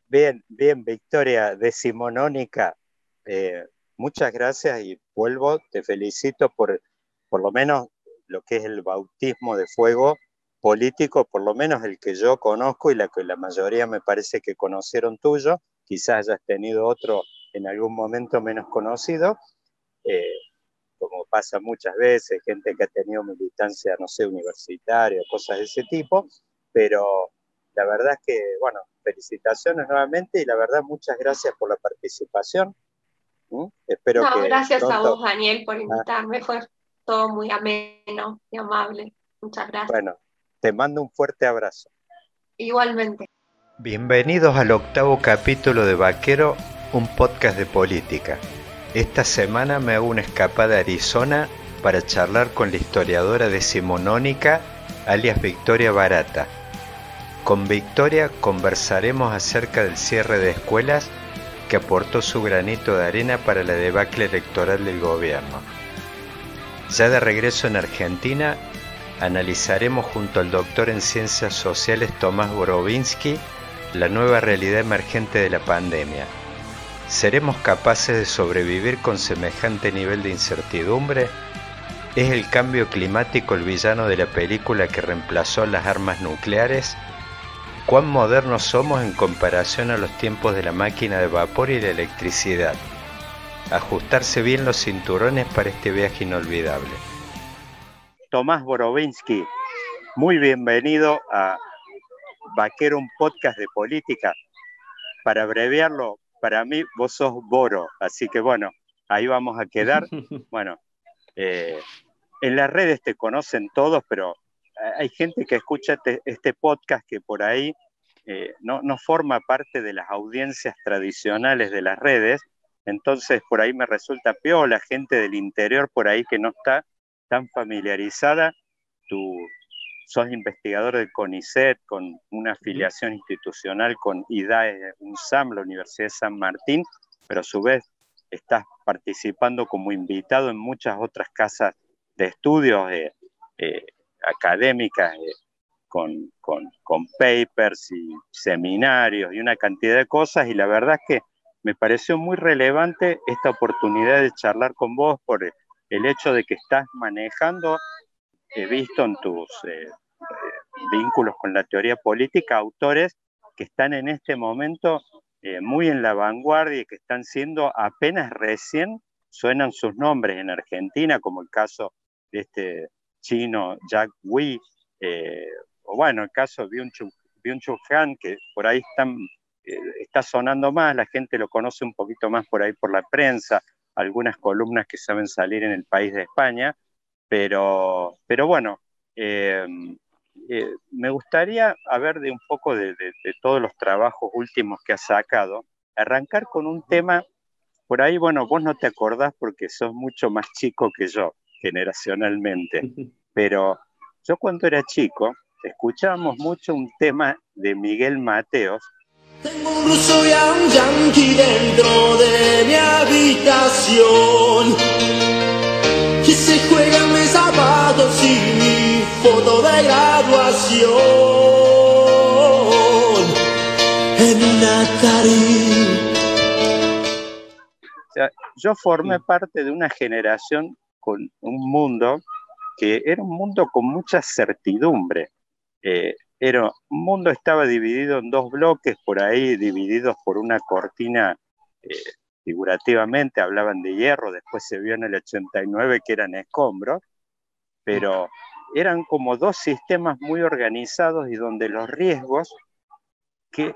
Bien, bien, Victoria, decimonónica. Eh, muchas gracias y vuelvo, te felicito por por lo menos lo que es el bautismo de fuego político, por lo menos el que yo conozco y la que la mayoría me parece que conocieron tuyo, quizás hayas tenido otro en algún momento menos conocido, eh, como pasa muchas veces, gente que ha tenido militancia, no sé, universitaria, cosas de ese tipo, pero la verdad es que, bueno, felicitaciones nuevamente y la verdad muchas gracias por la participación. ¿Mm? Espero no, gracias a vos, Daniel, por ah. invitarme, fue todo muy ameno y amable. Muchas gracias. Bueno, te mando un fuerte abrazo. Igualmente. Bienvenidos al octavo capítulo de Vaquero, un podcast de política. Esta semana me hago una escapada a Arizona para charlar con la historiadora decimonónica, alias Victoria Barata. Con Victoria conversaremos acerca del cierre de escuelas que aportó su granito de arena para la debacle electoral del gobierno. Ya de regreso en Argentina, analizaremos junto al doctor en Ciencias Sociales Tomás Borovinsky la nueva realidad emergente de la pandemia. ¿Seremos capaces de sobrevivir con semejante nivel de incertidumbre? ¿Es el cambio climático el villano de la película que reemplazó las armas nucleares? ¿Cuán modernos somos en comparación a los tiempos de la máquina de vapor y la electricidad? Ajustarse bien los cinturones para este viaje inolvidable. Tomás Borovinsky. Muy bienvenido a Vaquero, un podcast de política. Para abreviarlo, para mí vos sos Boro, así que bueno, ahí vamos a quedar. (laughs) Bueno, eh, en las redes te conocen todos, pero hay gente que escucha este, este podcast que por ahí eh, no, no, forma parte de las audiencias tradicionales de las redes, entonces por ahí me resulta peor la gente del interior por ahí que no está tan familiarizada, tú sos investigador del CONICET, con una afiliación institucional con IDAE, UNSAM, la Universidad de San Martín, pero a su vez estás participando como invitado en muchas otras casas de estudios eh, eh, académicas, eh, con, con, con, papers y seminarios y una cantidad de cosas, y la verdad es que me pareció muy relevante esta oportunidad de charlar con vos por el hecho de que estás manejando, he visto en tus eh, eh, vínculos con la teoría política, autores que están en este momento eh, muy en la vanguardia y que están siendo apenas recién, suenan sus nombres en Argentina, como el caso de este chino Jack Wee, o bueno, el caso de Byung-Chul Han, que por ahí están, está sonando más, la gente lo conoce un poquito más por ahí por la prensa, algunas columnas que saben salir en el país de España, pero, pero bueno, eh, eh, me gustaría hablar de un poco de, todos los trabajos últimos que has sacado, arrancar con un tema, por ahí, bueno, vos no te acordás porque sos mucho más chico que yo, generacionalmente, (laughs) pero yo cuando era chico escuchábamos mucho un tema de Miguel Mateos. Tengo un ruso y a un yankee dentro de mi habitación. Foto de graduación. En yo formé parte de una generación con un mundo que era un mundo con mucha certidumbre. Eh, era, un mundo estaba dividido en dos bloques, por ahí divididos por una cortina, eh, figurativamente hablaban de hierro, después se vio en el 89 que eran escombros, pero eran como dos sistemas muy organizados y donde los riesgos que,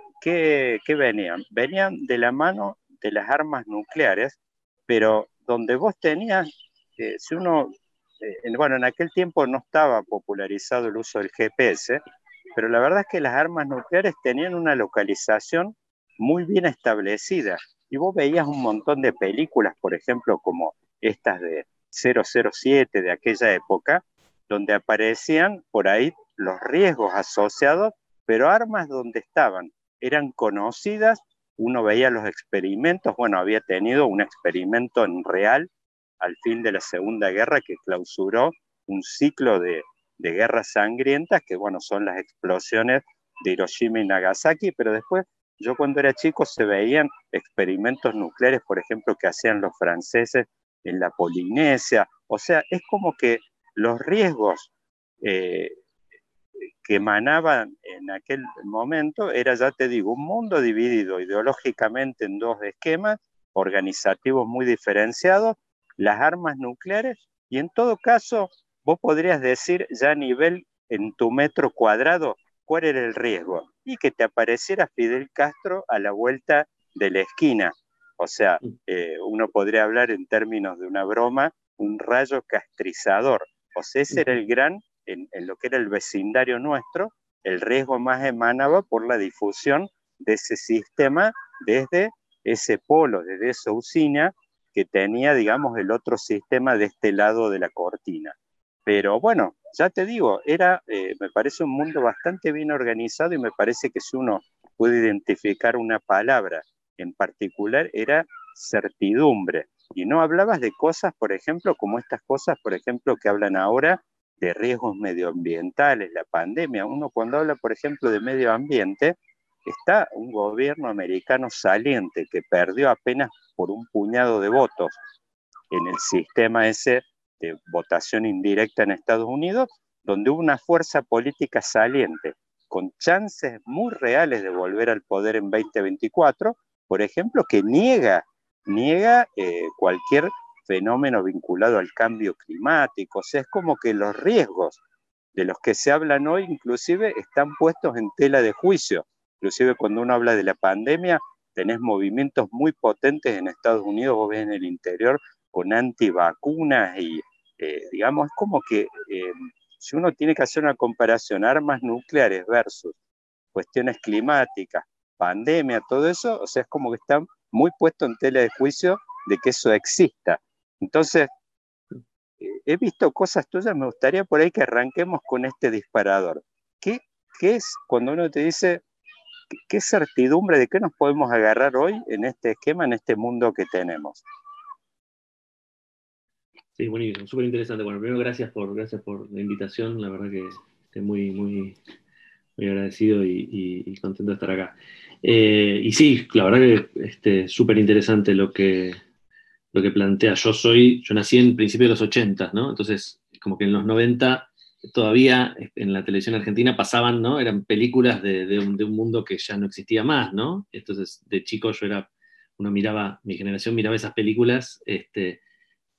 venían, venían de la mano de las armas nucleares, pero donde vos tenías, eh, si uno, eh, bueno, en aquel tiempo no estaba popularizado el uso del GPS, pero la verdad es que las armas nucleares tenían una localización muy bien establecida. Y vos veías un montón de películas, por ejemplo, como estas de 007 de aquella época, donde aparecían por ahí los riesgos asociados, pero armas donde estaban. Eran conocidas, uno veía los experimentos, bueno, había tenido un experimento en real al fin de la Segunda Guerra que clausuró un ciclo de, de guerras sangrientas, que bueno, son las explosiones de Hiroshima y Nagasaki, pero después yo cuando era chico se veían experimentos nucleares, por ejemplo, que hacían los franceses en la Polinesia, o sea, es como que los riesgos eh, que emanaban en aquel momento era, ya te digo, un mundo dividido ideológicamente en dos esquemas organizativos muy diferenciados, las armas nucleares, y en todo caso, vos podrías decir ya a nivel en tu metro cuadrado, ¿cuál era el riesgo? Y que te apareciera Fidel Castro a la vuelta de la esquina. O sea, mm. eh, uno podría hablar en términos de una broma, un rayo castrizador. O sea, ese era el gran, en, lo que era el vecindario nuestro, el riesgo más emanaba por la difusión de ese sistema desde ese polo, desde esa usina que tenía, digamos, el otro sistema de este lado de la cortina. Pero bueno, ya te digo, era, eh, me parece un mundo bastante bien organizado y me parece que si uno puede identificar una palabra en particular, era certidumbre. Y no hablabas de cosas, por ejemplo, como estas cosas, por ejemplo, que hablan ahora de riesgos medioambientales, la pandemia. Uno cuando habla, por ejemplo, de medio ambiente, está un gobierno americano saliente que perdió apenas por un puñado de votos en el sistema ese de votación indirecta en Estados Unidos, donde hubo una fuerza política saliente con chances muy reales de volver al poder en 2024, por ejemplo, que niega niega eh, cualquier fenómeno vinculado al cambio climático. O sea, es como que los riesgos de los que se hablan hoy inclusive están puestos en tela de juicio. Inclusive cuando uno habla de la pandemia, tenés movimientos muy potentes en Estados Unidos, vos ves en el interior con antivacunas y, eh, digamos, es como que eh, si uno tiene que hacer una comparación, armas nucleares versus cuestiones climáticas, pandemia, todo eso, o sea, es como que están muy puesto en tela de juicio de que eso exista. Entonces, he visto cosas tuyas, me gustaría por ahí que arranquemos con este disparador. ¿Qué, qué es cuando uno te dice, qué certidumbre de qué nos podemos agarrar hoy en este esquema, en este mundo que tenemos? Sí, buenísimo, súper interesante. Bueno, primero gracias por, gracias por la invitación, la verdad que estoy muy, muy, muy agradecido y contento de estar acá. Eh, y sí, la verdad que este, súper interesante lo que, lo que plantea. Yo soy, yo nací en principios de los 80, ¿no? Entonces, como que en los 90 todavía en la televisión argentina pasaban, ¿no? Eran películas de, un, mundo que ya no existía más, ¿no? Entonces, de chico yo era, uno miraba, mi generación miraba esas películas este,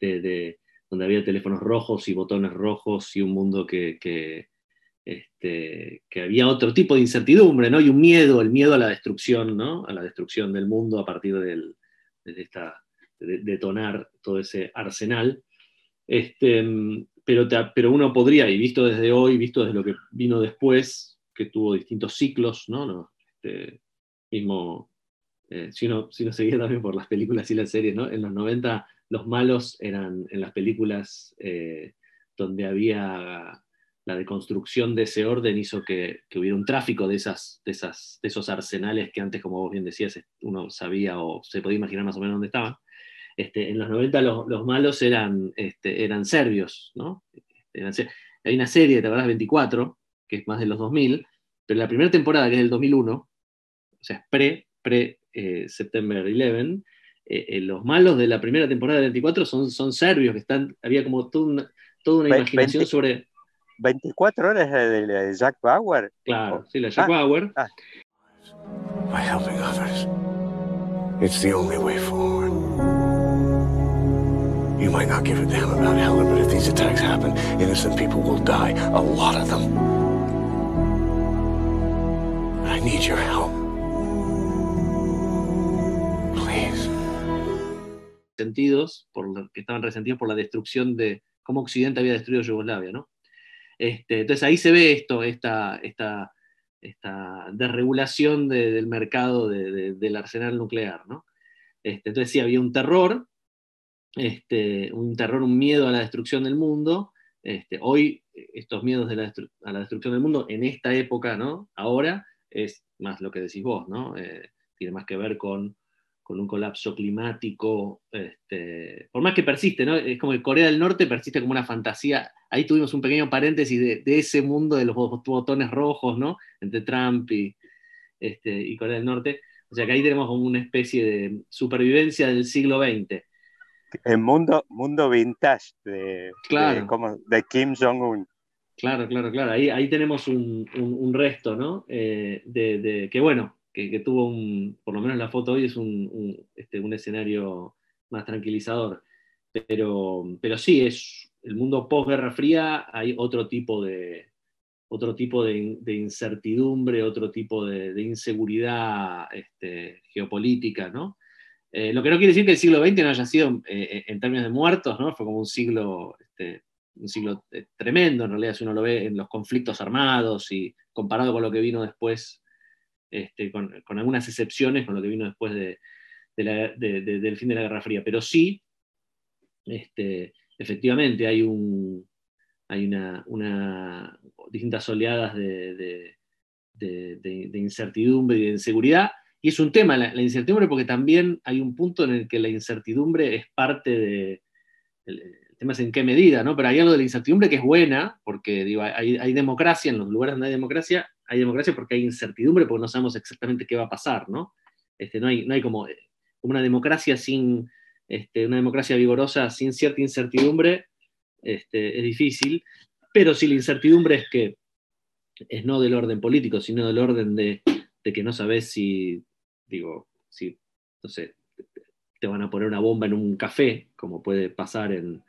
de, donde había teléfonos rojos y botones rojos y un mundo que, este, que había otro tipo de incertidumbre, ¿no? Y un miedo, el miedo a la destrucción, ¿no? A la destrucción del mundo a partir de, detonar todo ese arsenal. Este, pero, pero uno podría, y visto desde hoy, visto desde lo que vino después, que tuvo distintos ciclos, ¿no? no este, mismo, eh, si, uno, si uno seguía también por las películas y las series, ¿no? En los 90 los malos eran en las películas eh, donde había la deconstrucción de ese orden hizo que, hubiera un tráfico de, esas, de, esas, de esos arsenales que antes, como vos bien decías, uno sabía o se podía imaginar más o menos dónde estaban. Este, en los 90 los, malos eran, este, eran serbios, ¿no? hay una serie, ¿te acordás? 24, que es más de los 2000, pero la primera temporada, que es del 2001, o sea, es pre, pre-September 11, los malos de la primera temporada de 24 son, son serbios, que están, había como toda una, toda una imaginación sobre... 24 horas de, de Jack Bauer. Claro, sí, la Jack ah, Bauer. Ah. By helping others, it's the only way forward. You might not give a damn about Helen, but if these attacks happen, innocent people will die. A lot of them. I need your help. Please. Sentidos, por lo que estaban resentidos por la destrucción de cómo Occidente había destruido Yugoslavia, ¿no? Este, entonces ahí se ve esto, esta, esta, desregulación del mercado del arsenal nuclear. ¿no? Este, entonces sí, había un terror, este, un terror, un miedo a la destrucción del mundo. Hoy estos miedos a la destrucción del mundo, en esta época, ¿no? ahora, es más lo que decís vos, ¿no? Eh, tiene más que ver con con un colapso climático, este, por más que persiste, ¿no? Es como que Corea del Norte persiste como una fantasía. Ahí tuvimos un pequeño paréntesis de, ese mundo de los botones rojos, ¿no? Entre Trump y, este, y Corea del Norte. O sea que ahí tenemos como una especie de supervivencia del siglo XX. El mundo, mundo vintage de, claro. de, Kim Jong-un. Claro, claro, claro. Ahí, ahí tenemos un, un, resto, ¿no? Eh, de, de, que bueno, que, tuvo un, por lo menos la foto hoy es un, este, un escenario más tranquilizador. Pero, pero sí, es el mundo post-Guerra Fría, hay otro tipo de, otro tipo de, incertidumbre, otro tipo de, inseguridad este, geopolítica, ¿no? Eh, lo que no quiere decir que el siglo XX no haya sido, eh, en términos de muertos, ¿no? Fue como un siglo, este, un siglo eh, tremendo, en realidad, si uno lo ve en los conflictos armados y comparado con lo que vino después este, con, algunas excepciones con lo que vino después del fin de la Guerra Fría, pero sí, este, efectivamente hay, un, hay una, distintas oleadas de, incertidumbre y de inseguridad, y es un tema la, incertidumbre porque también hay un punto en el que la incertidumbre es parte de... El, tema es en qué medida, ¿no? Pero hay algo de la incertidumbre que es buena, porque hay, hay democracia en los lugares donde hay democracia, hay democracia porque hay incertidumbre, porque no sabemos exactamente qué va a pasar, ¿no? Este, no, hay, hay como una democracia sin, este, una democracia vigorosa sin cierta incertidumbre, este, es difícil, pero si la incertidumbre es que es no del orden político, sino del orden de, que no sabes si, digo, si, no sé, te van a poner una bomba en un café, como puede pasar en,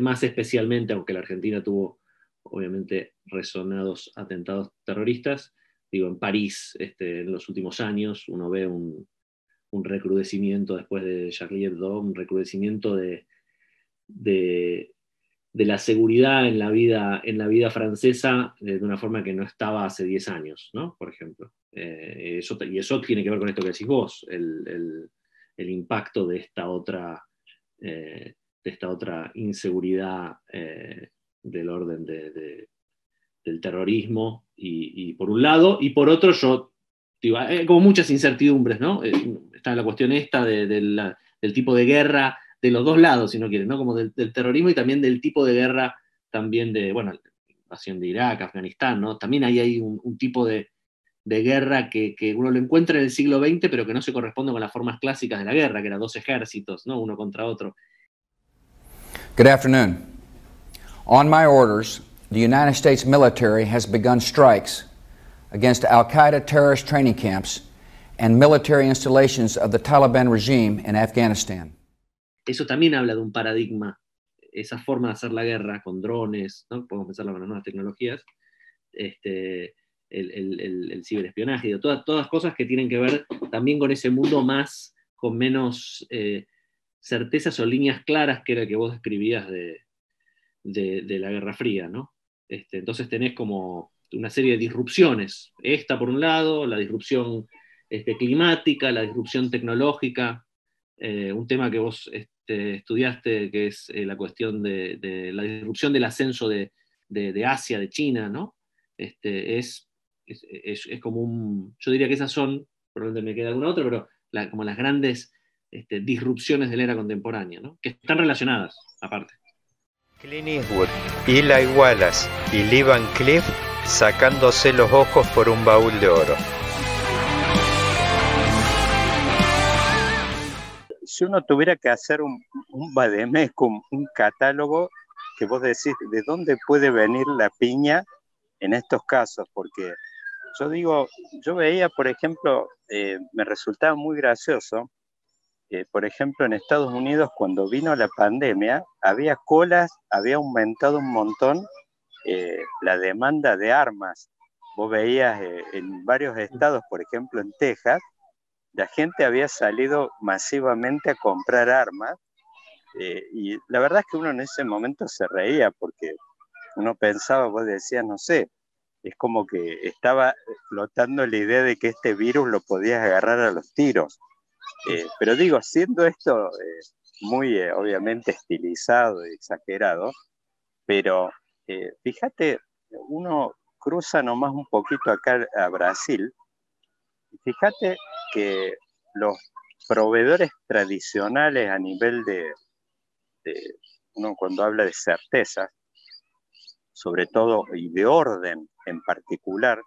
más especialmente, aunque la Argentina tuvo obviamente resonados atentados terroristas. Digo, en París, este, en los últimos años, uno ve un, recrudecimiento después de Charlie Hebdo, un recrudecimiento de, de, la seguridad en la vida, en la vida francesa de una forma que no estaba hace 10 años, ¿no? por ejemplo. Eh, eso, y eso tiene que ver con esto que decís vos, el, impacto de esta otra, eh, de esta otra inseguridad eh, del orden del terrorismo, y, por un lado, y por otro yo, digo, hay como muchas incertidumbres, ¿no? Eh, está la cuestión esta del tipo de guerra de los dos lados, si no quieren, ¿no? Como del, terrorismo y también del tipo de guerra también de, bueno, invasión de Irak, Afganistán, ¿no? También ahí hay un, tipo de, guerra que, que, uno lo encuentra en el siglo XX, pero que no se corresponde con las formas clásicas de la guerra, que eran dos ejércitos, ¿no? Uno contra otro. Good afternoon. On my orders, the United States military has begun strikes against Al Qaeda terrorist training camps and military installations of the Taliban regime in Afghanistan. Eso también habla de un paradigma, esa forma de hacer la guerra con drones, podemos pensarlo con las nuevas tecnologías, este, el, el, el, ciberespionaje, todas, todas cosas que tienen que ver también con ese mundo más, con menos eh, certezas o líneas claras que era que vos describías de, de, la Guerra Fría, ¿no? Este, entonces tenés como una serie de disrupciones. Esta por un lado, la disrupción este, climática, la disrupción tecnológica, eh, un tema que vos este, estudiaste, que es eh, la cuestión de, la disrupción del ascenso de, Asia, de China, ¿no? Es, como un, yo diría que esas son, probablemente me queda alguna otra, pero como las grandes disrupciones de la era contemporánea, ¿no? que están relacionadas, aparte. Clint Eastwood, Eli Wallace y Lee Van Cliff sacándose los ojos por un baúl de oro. si uno tuviera que hacer un, un un catálogo que vos decís, ¿de dónde puede venir la piña en estos casos? Porque yo digo, yo veía, por ejemplo, eh, me resultaba muy gracioso, eh, por ejemplo, en Estados Unidos, cuando vino la pandemia, había colas, había aumentado un montón eh, la demanda de armas. Vos veías en varios estados, por ejemplo en Texas, la gente había salido masivamente a comprar armas y la verdad es que uno en ese momento se reía porque uno pensaba, vos decías, no sé, es como que estaba flotando la idea de que este virus lo podías agarrar a los tiros. Eh, pero digo, siendo esto eh, muy eh, obviamente estilizado y exagerado, pero fíjate, uno cruza nomás un poquito acá a Brasil, y fíjate que los proveedores tradicionales a nivel de, de uno cuando habla de certezas, sobre todo y de orden en particular,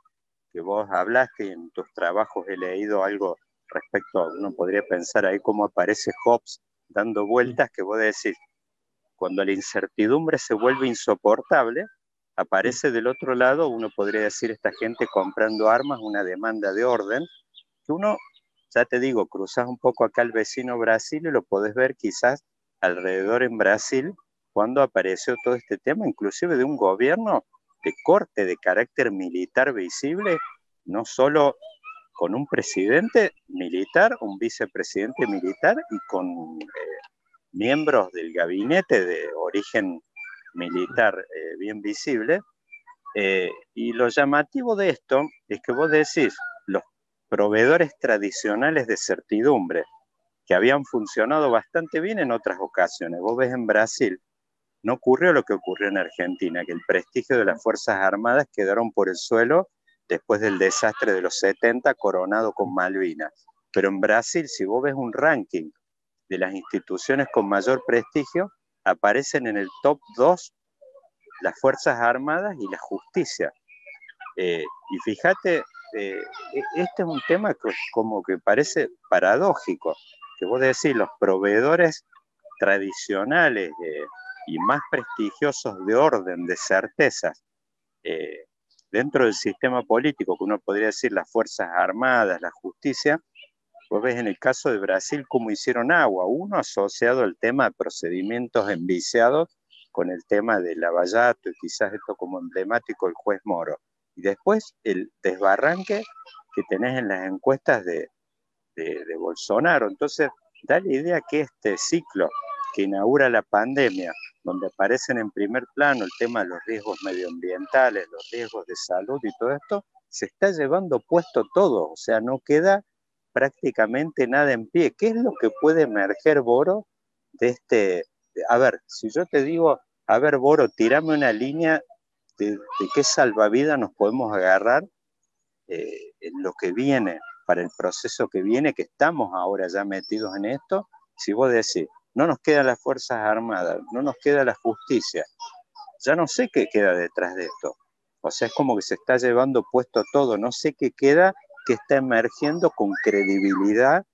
que vos hablaste en tus trabajos he leído algo respecto a, uno podría pensar ahí cómo aparece Hobbes dando vueltas, que vos decís, cuando la incertidumbre se vuelve insoportable, aparece del otro lado, uno podría decir, esta gente comprando armas, una demanda de orden, que uno, ya te digo, cruzas un poco acá al vecino Brasil y lo podés ver quizás alrededor en Brasil, cuando apareció todo este tema, inclusive de un gobierno de corte de carácter militar visible, no solo con un presidente militar, un vicepresidente militar y con eh, miembros del gabinete de origen militar eh, bien visible. Eh, y lo llamativo de esto es que vos decís, los proveedores tradicionales de certidumbre, que habían funcionado bastante bien en otras ocasiones, vos ves en Brasil, no ocurrió lo que ocurrió en Argentina, que el prestigio de las Fuerzas Armadas quedaron por el suelo después del desastre de los 70 coronado con Malvinas. Pero en Brasil, si vos ves un ranking de las instituciones con mayor prestigio, aparecen en el top 2 las Fuerzas Armadas y la justicia. Eh, y fíjate, eh, e-, este es un tema que como que parece paradójico, que vos decís, los proveedores tradicionales y más prestigiosos de orden, de certezas, eh, dentro del sistema político, que uno podría decir las Fuerzas Armadas, la justicia, vos ves en el caso de Brasil cómo hicieron agua, uno asociado al tema de procedimientos enviciados con el tema del lavallato y quizás esto como emblemático el juez Moro. Y después el desbarranque que tenés en las encuestas de, de, de Bolsonaro. Entonces, da la idea que este ciclo que inaugura la pandemia, donde aparecen en primer plano el tema de los riesgos medioambientales, los riesgos de salud y todo esto, se está llevando puesto todo, o sea, no queda prácticamente nada en pie. ¿Qué es lo que puede emerger, Boro, de este... A ver, si yo te digo, a ver, Boro, tirame una línea de, qué salvavidas nos podemos agarrar eh, en lo que viene, para el proceso que viene, que estamos ahora ya metidos en esto, si vos decís, no nos quedan las Fuerzas Armadas, no nos queda la justicia. Ya no sé qué queda detrás de esto. O sea, es como que se está llevando puesto todo. No sé qué queda que está emergiendo con credibilidad,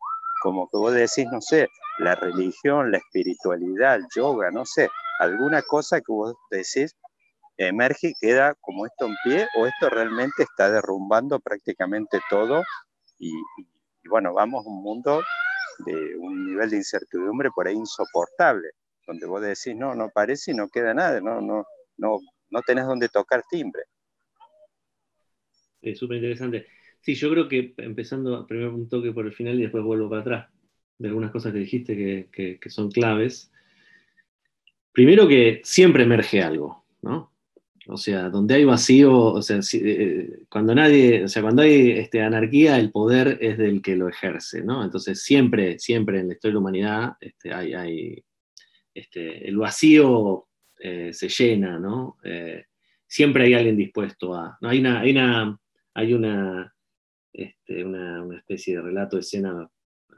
como que vos decís, no sé, la religión, la espiritualidad, el yoga, no sé, alguna cosa que vos decís emerge y queda como esto en pie o esto realmente está derrumbando prácticamente todo y, y bueno, vamos a un mundo de un nivel de incertidumbre por ahí insoportable, donde vos decís, no, no parece y no queda nada, no, no, no, no tenés donde tocar timbre. Es súper interesante. Sí, yo creo que empezando primero un toque por el final y después vuelvo para atrás, de algunas cosas que dijiste que, que son claves. Primero que siempre emerge algo, ¿no? O sea, donde hay vacío, o sea, eh, cuando nadie, o sea, cuando hay este, anarquía, el poder es del que lo ejerce, ¿no? Entonces siempre, siempre en la historia de la humanidad este, hay, hay este, el vacío eh, se llena, ¿no? Eh, siempre hay alguien dispuesto a. ¿no? Hay una, hay una, hay una, este, una, una, especie de relato de escena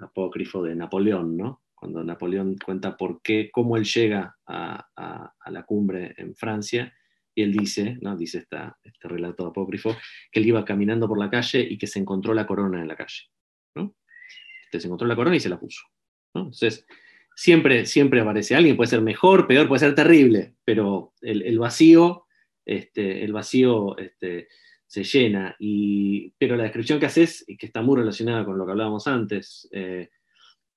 apócrifo de Napoleón, ¿no? Cuando Napoleón cuenta por qué, cómo él llega a, a, a la cumbre en Francia y él dice, ¿no? dice este relato apócrifo, que él iba caminando por la calle y que se encontró la corona en la calle. ¿no? Este, se encontró la corona y se la puso. Entonces, siempre, siempre aparece alguien, puede ser mejor, peor, puede ser terrible, pero el, vacío, este, el vacío este, se llena. Y, pero la descripción que haces, y que está muy relacionada con lo que hablábamos antes, eh,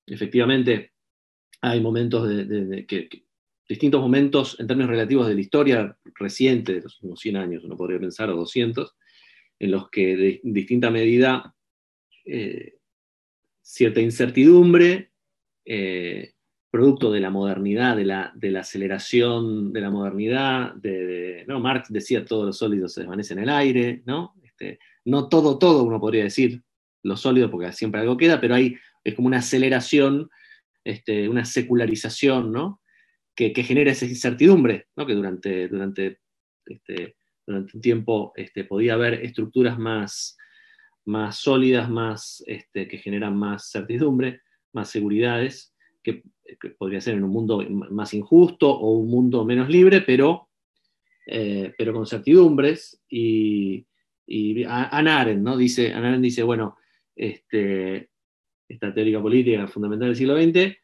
efectivamente hay momentos de, que, distintos momentos en términos relativos de la historia reciente, de los últimos 100 años, uno podría pensar, o 200, en los que en distinta medida eh, cierta incertidumbre, eh, producto de la modernidad, de la, de la, aceleración de la modernidad, de, ¿no? Marx decía todos los sólidos se desvanecen en el aire, ¿no? Este, no todo, todo uno podría decir, lo sólido, porque siempre algo queda, pero hay, es como una aceleración, este, una secularización, ¿no? Que, genera esa incertidumbre, ¿no? que durante, durante, este, durante un tiempo este, podía haber estructuras más, más sólidas, más, este, que generan más certidumbre, más seguridades, que, podría ser en un mundo más injusto o un mundo menos libre, pero, eh, pero con certidumbres. Y, y ¿no? dice, dice, bueno, este, esta teórica política fundamental del siglo XX,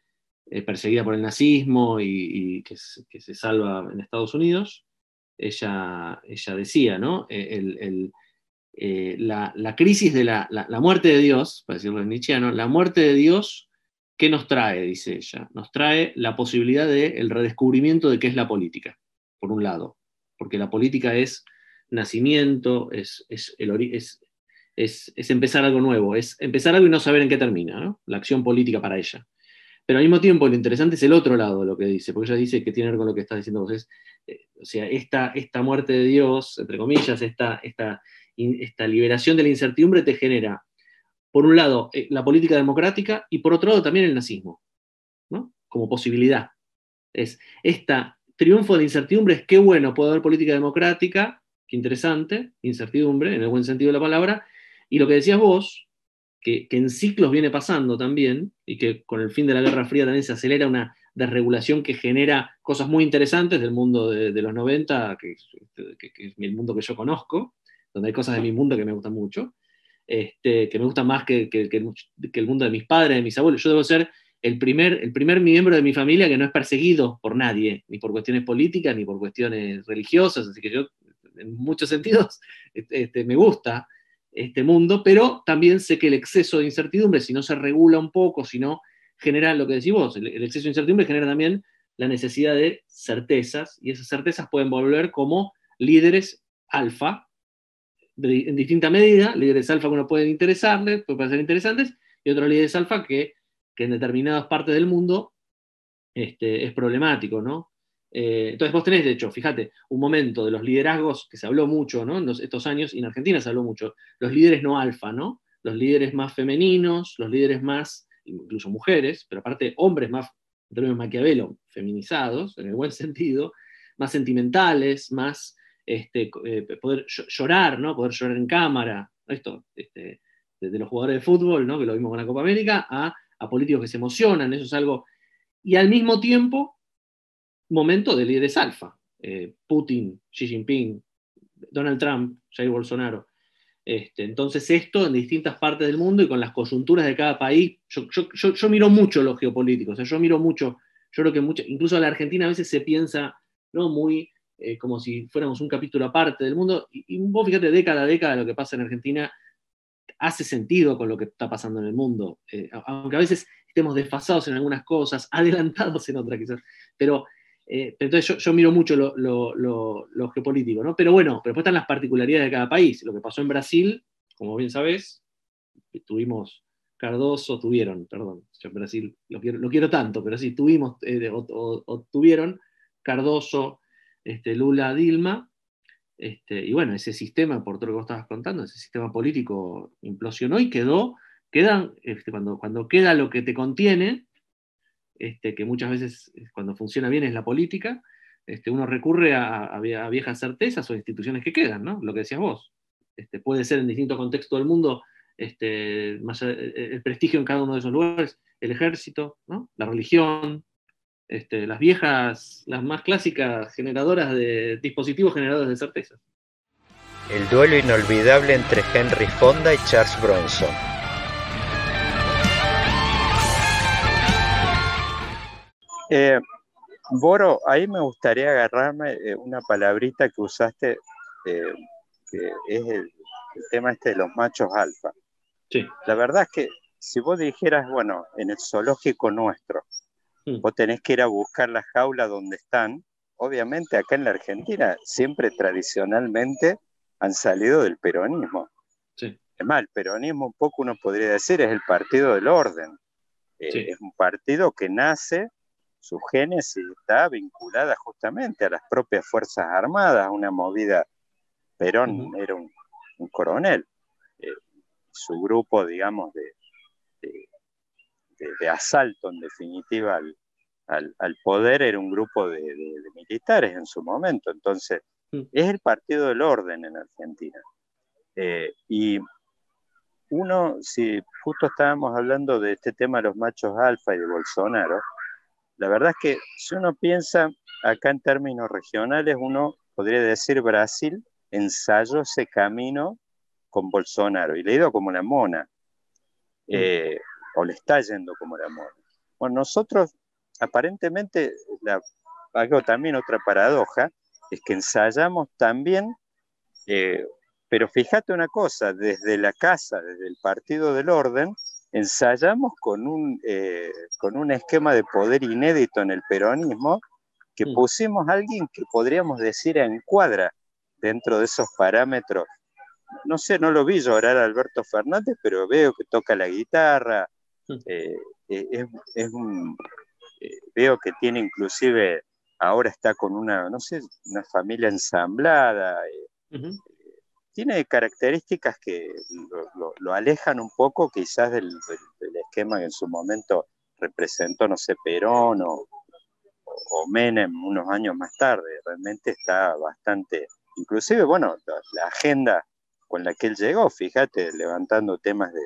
eh, perseguida por el nazismo y, que, se salva en Estados Unidos, ella, ella decía, ¿no? Eh, eh, la, crisis de la, muerte de Dios, para decirlo en nietzscheano, la muerte de Dios, ¿qué nos trae? Dice ella. Nos trae la posibilidad del redescubrimiento de qué es la política, por un lado, porque la política es nacimiento, es, es, es, empezar algo nuevo, es empezar algo y no saber en qué termina, la acción política para ella. Pero al mismo tiempo lo interesante es el otro lado lo que dice, porque ella dice que tiene que ver con lo que estás diciendo vos. Eh, o sea, esta, esta muerte de Dios, entre comillas, esta, esta esta liberación de la incertidumbre te genera, por un lado, eh, la política democrática y por otro lado también el nazismo, ¿no? como posibilidad. Es este triunfo de la incertidumbre es qué bueno puede haber política democrática, qué interesante, incertidumbre en el buen sentido de la palabra, y lo que decías vos, que, en ciclos viene pasando también, y que con el fin de la Guerra Fría también se acelera una desregulación que genera cosas muy interesantes del mundo de, los 90, que, que, es el mundo que yo conozco, donde hay cosas de mi mundo que me gustan mucho, este, que me gustan más que, el mundo de mis padres, de mis abuelos. Yo debo ser el primer, el primer miembro de mi familia que no es perseguido por nadie, ni por cuestiones políticas, ni por cuestiones religiosas, así que yo, en muchos sentidos, este, este, me gusta este mundo, pero también sé que el exceso de incertidumbre, si no se regula un poco, si no genera lo que decís vos, el, exceso de incertidumbre genera también la necesidad de certezas, y esas certezas pueden volver como líderes alfa, en distinta medida, líderes alfa que uno pueden interesarles, pueden ser interesantes, y otros líderes alfa que, en determinadas partes del mundo este, es problemático, ¿no? Eh, entonces vos tenés, de hecho, fíjate, un momento de los liderazgos que se habló mucho, ¿no? En estos años, y en Argentina se habló mucho, los líderes no alfa, ¿no? Los líderes más femeninos, los líderes más, incluso mujeres, pero aparte hombres más, en términos Maquiavelo, feminizados, en el buen (laughs) sentido, más sentimentales, más este, eh, poder llorar, ¿no? Poder llorar en cámara, esto, este, desde los jugadores de fútbol, ¿no? Que lo vimos con la Copa América, a, políticos que se emocionan, eso es algo. Y al mismo tiempo, momento de líderes alfa. Eh, Putin, Xi Jinping, Donald Trump, Jair Bolsonaro. Este, entonces esto en distintas partes del mundo y con las coyunturas de cada país, yo, miro mucho los geopolíticos, o sea, yo miro mucho, yo creo que mucho, incluso en la Argentina a veces se piensa ¿no? muy eh, como si fuéramos un capítulo aparte del mundo. Y, vos fíjate, década a década lo que pasa en Argentina hace sentido con lo que está pasando en el mundo, eh, aunque a veces estemos desfasados en algunas cosas, (laughs) adelantados en otras quizás, pero, eh, entonces yo, miro mucho lo, geopolítico, ¿no? Pero bueno, pero después están las particularidades de cada país. Lo que pasó en Brasil, como bien sabés, tuvimos Cardoso, tuvieron, perdón, yo en Brasil lo quiero, lo quiero tanto, pero sí, tuvimos o, tuvieron Cardoso, este, Lula Dilma, este, y bueno, ese sistema, por todo lo que vos estabas contando, ese sistema político implosionó y quedó, quedan, este, cuando, cuando queda lo que te contiene, este, que muchas veces cuando funciona bien es la política, este, uno recurre a, viejas certezas o instituciones que quedan, ¿no? Lo que decías vos. Este, puede ser en distintos contextos del mundo este, más, el prestigio en cada uno de esos lugares, el ejército, la religión, las viejas, las más clásicas generadoras de dispositivos generadores de certeza. El duelo inolvidable entre Henry Fonda y Charles Bronson. Eh, Boro, ahí me gustaría agarrarme eh, una palabrita que usaste, eh, que es el, tema este de los machos alfa. Sí. La verdad es que si vos dijeras, bueno, en el zoológico nuestro, Mm. vos tenés que ir a buscar la jaula donde están, obviamente acá en la Argentina siempre tradicionalmente han salido del peronismo. Sí. Es más, el peronismo un poco uno podría decir es el partido del orden. Eh, Sí. Es un partido que nace, su génesis está vinculada justamente a las propias Fuerzas Armadas, una movida. Perón era un, un coronel. Eh, su grupo, digamos, de, de- de- de asalto, en definitiva, al, al- al poder era un grupo de militares en su momento. Entonces, Mm. es el partido del orden en Argentina. Eh, y uno, si justo estábamos hablando de este tema de los machos alfa y de Bolsonaro, la verdad es que si uno piensa acá en términos regionales, uno podría decir Brasil ensayó ese camino con Bolsonaro y le ha ido como la mona, eh, o le está yendo como la mona. Bueno, nosotros aparentemente, la, hago también otra paradoja, es que ensayamos también, eh, pero fíjate una cosa, desde la casa, desde el Partido del Orden, ensayamos con un, eh, con un esquema de poder inédito en el peronismo, que Mm. pusimos a alguien que podríamos decir encuadra dentro de esos parámetros. No sé, no lo vi llorar a Alberto Fernández, pero veo que toca la guitarra, Mm. eh, eh, es, es un, eh, veo que tiene inclusive, ahora está con una, no sé, una familia ensamblada, eh. Tiene características que lo, lo- lo alejan un poco quizás del, del- del esquema que en su momento representó, no sé, Perón o, o Menem unos años más tarde. Realmente está bastante, inclusive, bueno, la, la agenda con la que él llegó, fíjate, levantando temas de,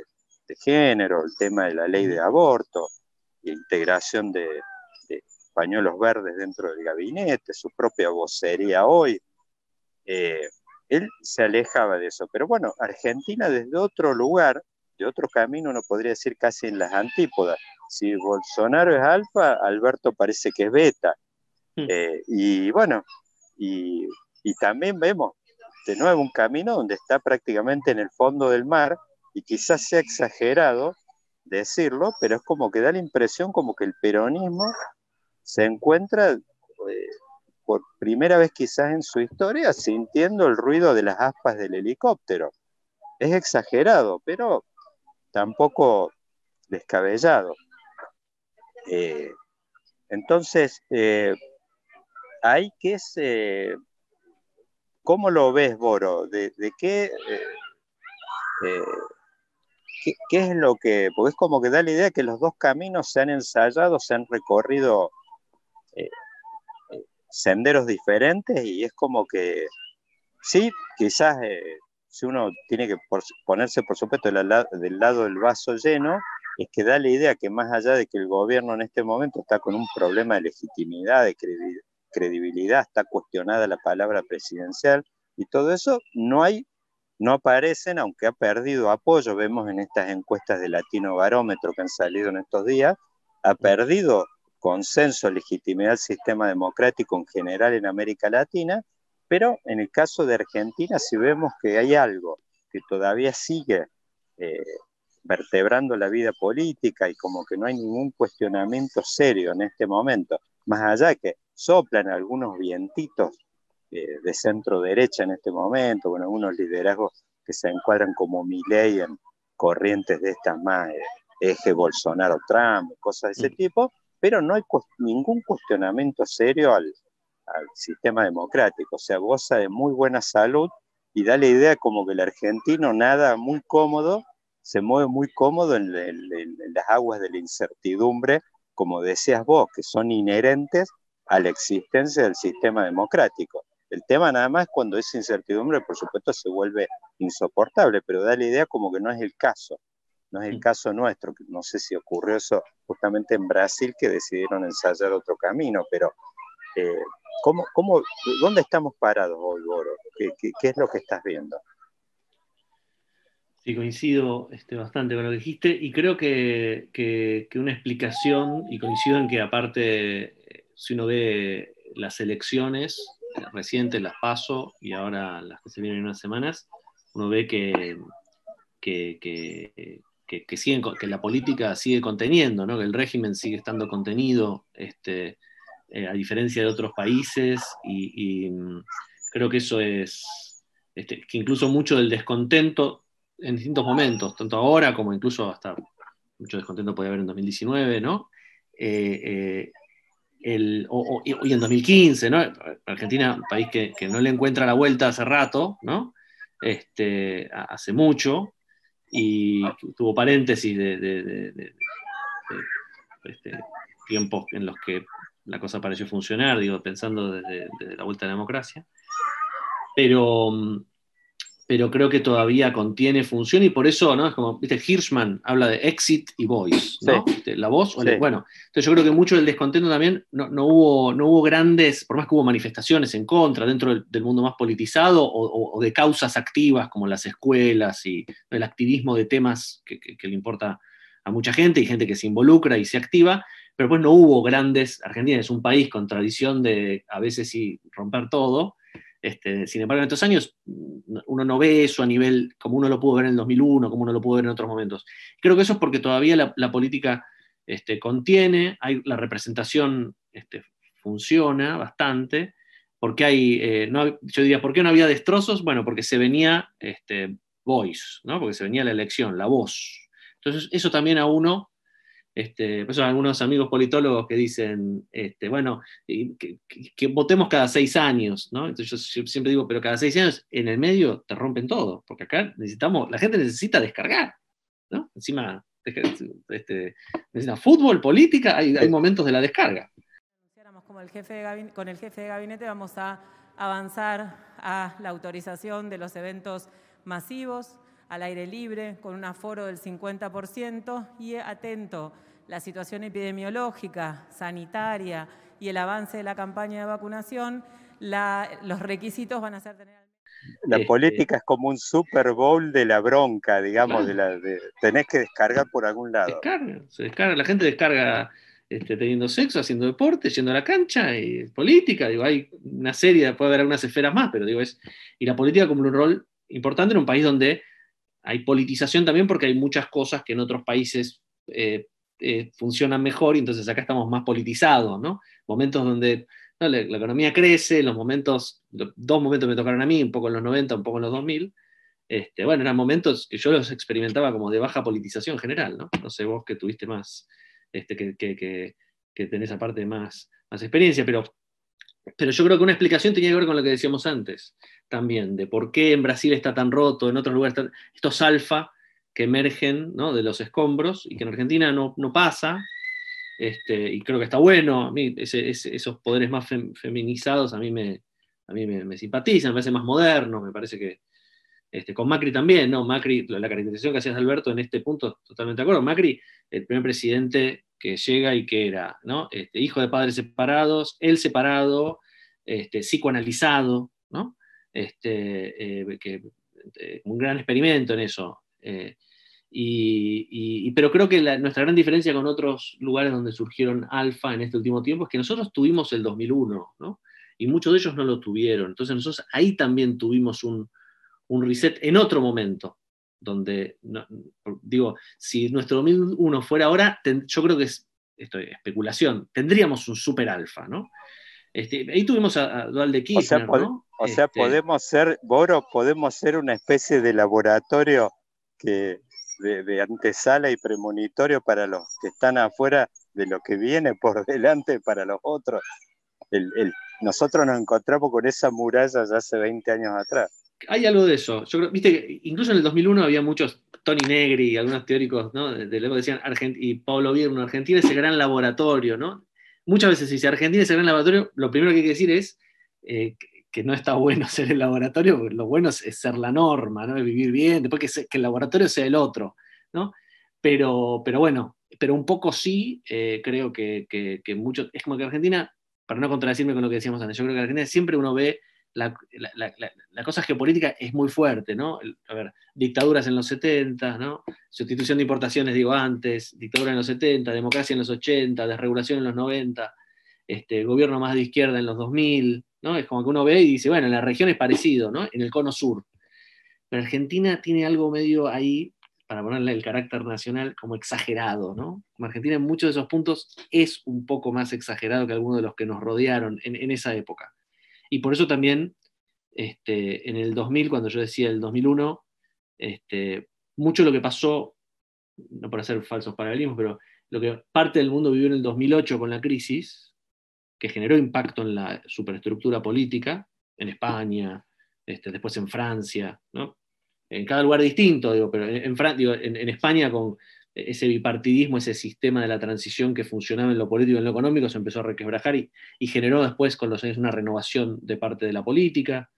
de género, el tema de la ley de aborto, la integración de, de pañuelos verdes dentro del gabinete, su propia vocería hoy. Eh, él se alejaba de eso. Pero bueno, Argentina desde otro lugar, de otro camino, uno podría decir casi en las antípodas. Si Bolsonaro es alfa, Alberto parece que es beta. Mm. Eh, y bueno, y, y también vemos de nuevo un camino donde está prácticamente en el fondo del mar y quizás sea exagerado decirlo, pero es como que da la impresión como que el peronismo se encuentra eh, por primera vez quizás en su historia sintiendo el ruido de las aspas del helicóptero. Es exagerado, pero tampoco descabellado. Eh, entonces, eh, hay que. ¿Cómo lo ves, Boro? ¿De, eh, qué, qué es lo que...? Porque es como que da la idea que los dos caminos se han ensayado, se han recorrido senderos diferentes y es como que, sí, quizás eh, si uno tiene que por- ponerse, por supuesto, del, del lado del vaso lleno, es que da la idea que más allá de que el gobierno en este momento está con un problema de legitimidad, de credi- credibilidad, está cuestionada la palabra presidencial y todo eso, no hay, no aparecen, aunque ha perdido apoyo, vemos en estas encuestas de Latino Barómetro que han salido en estos días, ha perdido consenso, legitimidad del sistema democrático en general en América Latina, pero en el caso de Argentina, si vemos que hay algo que todavía sigue eh, vertebrando la vida política y como que no hay ningún cuestionamiento serio en este momento, más allá que soplan algunos vientitos eh, de centro derecha en este momento, con algunos liderazgos que se encuadran como Milei en corrientes de estas más eh, eje Bolsonaro-Trump, cosas de ese tipo, pero no hay ningún cuestionamiento serio al, al sistema democrático, o sea, goza de muy buena salud y da la idea como que el argentino nada muy cómodo, se mueve muy cómodo en, en- en- las aguas de la incertidumbre, como decías vos, que son inherentes a la existencia del sistema democrático. El tema nada más cuando esa incertidumbre, por supuesto, se vuelve insoportable, pero da la idea como que no es el caso, no es el caso nuestro, no sé si ocurrió eso justamente en Brasil, que decidieron ensayar otro camino, pero eh, ¿cómo, cómo, ¿dónde estamos parados hoy, Boro? ¿Qué, qué, qué es lo que estás viendo? Sí, coincido este, bastante con lo que dijiste y creo que, que, una explicación, y coincido en que aparte, si uno ve las elecciones eh, recientes, las paso y ahora las que se vienen en unas semanas, uno ve que, que, que, siguen, que la política sigue conteniendo, ¿no? que el régimen sigue estando contenido, este, eh, a diferencia de otros países, y, mm, creo que eso es, este, que incluso mucho del descontento en distintos momentos, tanto ahora como incluso hasta mucho descontento puede haber en 2019, ¿no? Eh, eh, el, o, y en 2015, ¿no? Argentina, país que, que, no le encuentra la vuelta hace rato, ¿no? Este, hace mucho, y tuvo paréntesis de, este, tiempos en los que la cosa pareció funcionar, digo, pensando desde, la vuelta a la democracia. Pero, pero creo que todavía contiene función y por eso, ¿no? Es como, viste, Hirschman habla de exit y voice, ¿no? La voz, bueno, entonces yo creo que mucho del descontento también no, hubo, no hubo grandes, por más que hubo manifestaciones en contra dentro del, mundo más politizado o, de causas activas como las escuelas y el activismo de temas que, le importa a mucha gente y gente que se involucra y se activa, pero pues no hubo grandes, Argentina es un país con tradición de a veces sí romper todo, este, sin embargo, en estos años uno no ve eso a nivel como uno lo pudo ver en el 2001, como uno lo pudo ver en otros momentos. Creo que eso es porque todavía la, política este, contiene, hay, la representación este, funciona bastante, porque hay, eh, yo diría, ¿por qué no había destrozos? Bueno, porque se venía este, voice, ¿no? porque se venía la elección, la voz. Entonces, eso también a uno este, por eso algunos amigos politólogos que dicen, este, bueno, que, votemos cada seis años, ¿no? Entonces yo siempre digo, pero cada seis años en el medio te rompen todo, porque acá necesitamos, la gente necesita descargar, ¿no? Encima, este, necesita fútbol, política, hay, hay momentos de la descarga. Como el jefe con el jefe de gabinete vamos a avanzar a la autorización de los eventos masivos, al aire libre, con un aforo del 50% y atento la situación epidemiológica, sanitaria y el avance de la campaña de vacunación, los requisitos van a ser tener... La este, política es como un Super Bowl de la bronca, digamos, de la, tenés que descargar por algún lado. Descarga, se descarga, la gente descarga este, teniendo sexo, haciendo deporte, yendo a la cancha, y política, digo, hay una serie, puede haber algunas esferas más, pero digo, es, y la política como un rol importante en un país donde hay politización también porque hay muchas cosas que en otros países eh, eh, funcionan mejor y entonces acá estamos más politizados, ¿no? Momentos donde la, economía crece, los momentos, dos momentos me tocaron a mí, un poco en los 90, un poco en los 2000, este, bueno, eran momentos que yo los experimentaba como de baja politización general, ¿no? No sé vos que tuviste más, este, que, que, que, tenés aparte más, más experiencia, pero, pero yo creo que una explicación tenía que ver con lo que decíamos antes también, de por qué en Brasil está tan roto, en otros lugares estos alfa que emergen de los escombros y que en Argentina no, pasa, este, y creo que está bueno, a mí esos poderes más feminizados a mí, me, a mí me, simpatizan, me parece más moderno, me parece que este, con Macri también, ¿no? Macri, la caracterización que hacías Alberto en este punto, totalmente de acuerdo. Macri, el primer presidente que llega y que era, ¿no? Este, hijo de padres separados, él separado, psicoanalizado, ¿no? este, eh, eh, un gran experimento en eso. Eh, y, pero creo que nuestra gran diferencia con otros lugares donde surgieron alfa en este último tiempo es que nosotros tuvimos el 2001, ¿no? Y muchos de ellos no lo tuvieron. Entonces nosotros ahí también tuvimos un, un reset en otro momento, donde, digo, si nuestro 2001 fuera ahora, yo creo que es esto, especulación, tendríamos un super alfa, ¿no? Este, ahí tuvimos a, Dual de Kirchner, ¿no? O sea, este, podemos ser, Boro, podemos ser una especie de laboratorio que, de, antesala y premonitorio para los que están afuera de lo que viene por (laughs) delante para los otros. nosotros nos encontramos con esa muralla ya hace 20 años atrás. Hay algo de eso. Viste incluso en el 2001 había muchos, Tony Negri y algunos teóricos, ¿no? De, luego decían, y Pablo Vierno, Argentina es el gran laboratorio, ¿no? Muchas veces si dice Argentina es el gran laboratorio, lo primero que hay que decir es eh, que no está bueno (laughs) ser el laboratorio, lo bueno es, ser la norma, ¿no? vivir bien, después que, que, el laboratorio sea el otro, ¿no? Pero, pero bueno, pero un poco sí, eh, creo que, que, mucho, es como que Argentina, para no contradecirme con lo que decíamos antes, yo creo que Argentina siempre uno ve la, cosa geopolítica es muy fuerte, ¿no? A ver, dictaduras en los 70, ¿no? Sustitución de importaciones, digo antes, dictadura en los 70, democracia en los 80, desregulación en los 90, este, gobierno más de izquierda en los 2000, ¿no? Es como que uno ve y dice, bueno, en la región es parecido, ¿no? En el cono sur. Pero Argentina tiene algo medio ahí, para ponerle el carácter nacional, como exagerado, ¿no? Argentina en muchos de esos puntos es un poco más exagerado que algunos de los que nos rodearon en, esa época. Y por eso también, este, en el 2000, cuando yo decía el 2001, este, mucho lo que pasó, no para hacer falsos paralelismos, pero lo que parte del mundo vivió en el 2008 con la crisis, que generó impacto en la superestructura política, en España, este, después en Francia, ¿no? en cada lugar distinto, digo, pero en, en, España con ese bipartidismo, ese sistema de la transición que funcionaba en lo político y en lo económico, se empezó a requebrajar y, y, generó después con los años una renovación de parte de la política,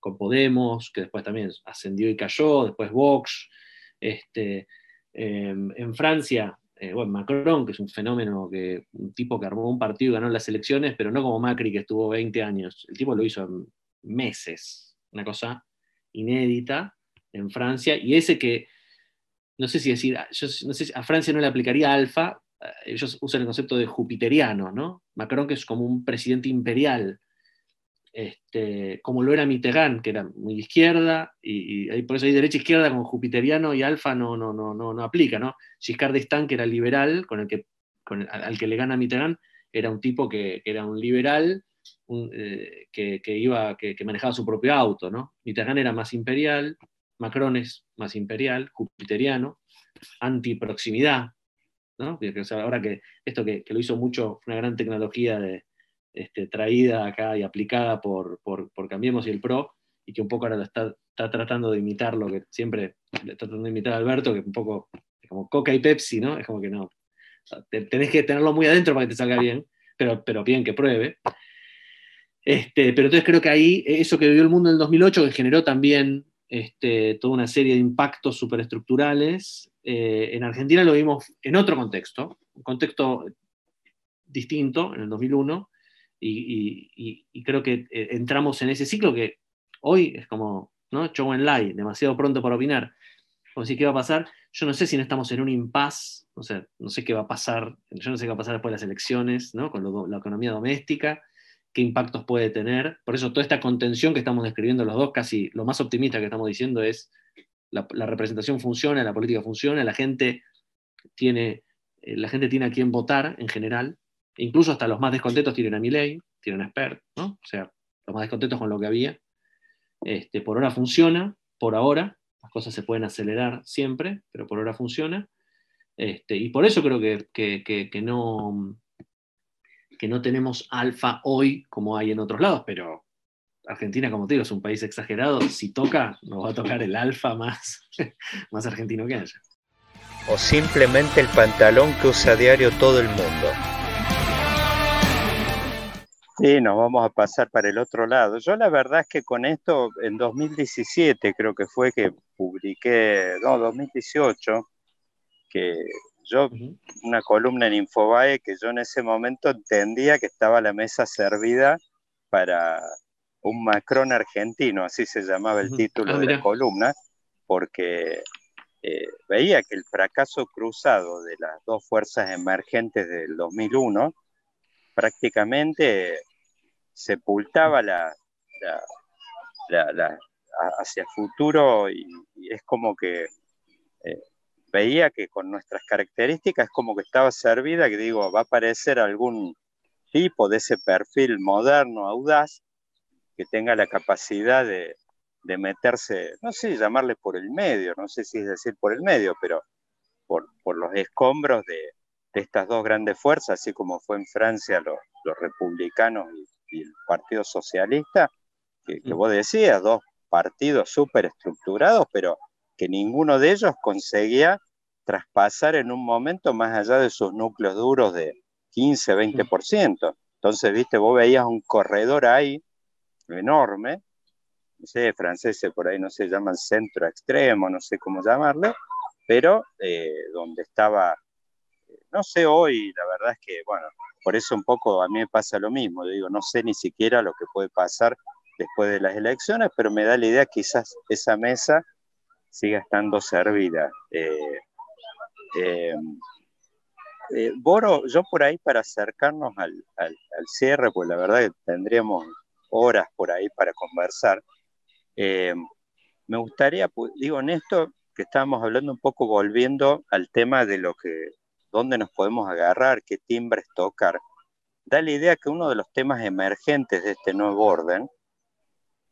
con Podemos, que después también ascendió y cayó, después Vox. Este, em, en Francia, eh, bueno, Macron, que es un fenómeno, que, un tipo que armó un partido y ganó las elecciones, pero no como Macri, que estuvo 20 años. El tipo lo hizo en meses, una cosa inédita en Francia, y ese que, no sé si decir, sé a Francia no le aplicaría alfa, eh, ellos usan el concepto de jupiteriano, ¿no? Macron que es como un presidente imperial, este, como lo era Mitterrand, que era muy izquierda, y, por eso hay derecha izquierda con jupiteriano y alfa no, no, no, no, no aplica, ¿no? Giscard d'Estaing, que era liberal, con el que, con al que le gana Mitterrand, era un tipo que, que era un liberal, eh, que, que, iba, que, manejaba su propio auto, ¿no? Mitterrand era más imperial, Macron es más imperial, jupiteriano, antiproximidad, ¿no? ahora que esto que, lo hizo mucho, una gran tecnología de, este, traída acá y aplicada por, por, Cambiemos y el PRO, y que un poco ahora está, está, tratando de imitar lo que siempre está tratando de imitar a Alberto, que un poco como Coca y Pepsi, ¿no? Es como que no. tenés que tenerlo muy adentro para que te salga bien, pero, pero bien que pruebe. Este, pero entonces creo que ahí, eso que vivió el mundo en el 2008, que generó también este, toda una serie de impactos superestructurales. Eh, en Argentina lo vimos en otro contexto, un contexto distinto, en el 2001, y, creo que eh, entramos en ese ciclo que hoy es como, ¿no? Show and demasiado pronto para opinar. Como si, ¿qué va a pasar? Yo no sé si no estamos en un impasse, o sea, no sé qué va a pasar, yo no sé qué va a pasar después de las elecciones, ¿no? Con la economía doméstica, qué impactos puede tener. Por eso toda esta contención que estamos describiendo los dos, casi lo más optimista que estamos diciendo es la, representación funciona, la política funciona, la gente tiene, eh, la gente tiene a quien votar en general, incluso hasta los más descontentos tienen a mi ley, tienen a expert, ¿no? O sea, los más descontentos con lo que había. Este, por ahora funciona, por ahora, las cosas se pueden acelerar siempre, pero por ahora funciona. Este, y por eso creo que, que no, que no tenemos alfa hoy como hay en otros lados, pero Argentina, como te digo, es un país exagerado. Si toca, nos va a tocar el alfa más, (laughs) más argentino que haya. O simplemente el pantalón que usa a diario todo el mundo. Sí, nos vamos a pasar para el otro lado. Yo la verdad es que con esto, en 2017 creo que fue que publiqué, no, 2018, que yo, una columna en Infobae que yo en ese momento entendía que estaba la mesa servida para un Macron argentino, así se llamaba el título ah, de la columna, porque eh, veía que el fracaso cruzado de las dos fuerzas emergentes del 2001 prácticamente sepultaba la, hacia futuro y, es como que eh, veía que con nuestras características como que estaba servida, que digo, va a aparecer algún tipo de ese perfil moderno, audaz, que tenga la capacidad de, meterse, no sé, llamarle por el medio, no sé si es decir por el medio, pero por, los escombros de, estas dos grandes fuerzas, así como fue en Francia los, republicanos y, el Partido Socialista, que, que mm. vos decías, dos partidos súper estructurados, pero que ninguno de ellos conseguía traspasar en un momento más allá de sus núcleos duros de 15, 20%. Entonces, viste, vos veías un corredor ahí enorme, no sé, franceses por ahí no se llaman centro extremo, no sé cómo llamarle, pero eh, donde estaba, no sé hoy, la verdad es que, bueno, por eso un poco a mí me pasa lo mismo, digo, no sé ni siquiera lo que puede pasar después de las elecciones, pero me da la idea que quizás esa mesa siga estando servida. Eh, eh, eh, Boro, yo por ahí para acercarnos al, cierre, pues la verdad que tendríamos horas por ahí para conversar, me gustaría, pues, digo, en esto que estábamos hablando un poco volviendo al tema de lo que, dónde nos podemos agarrar, qué timbres tocar, da la idea que uno de los temas emergentes de este nuevo orden,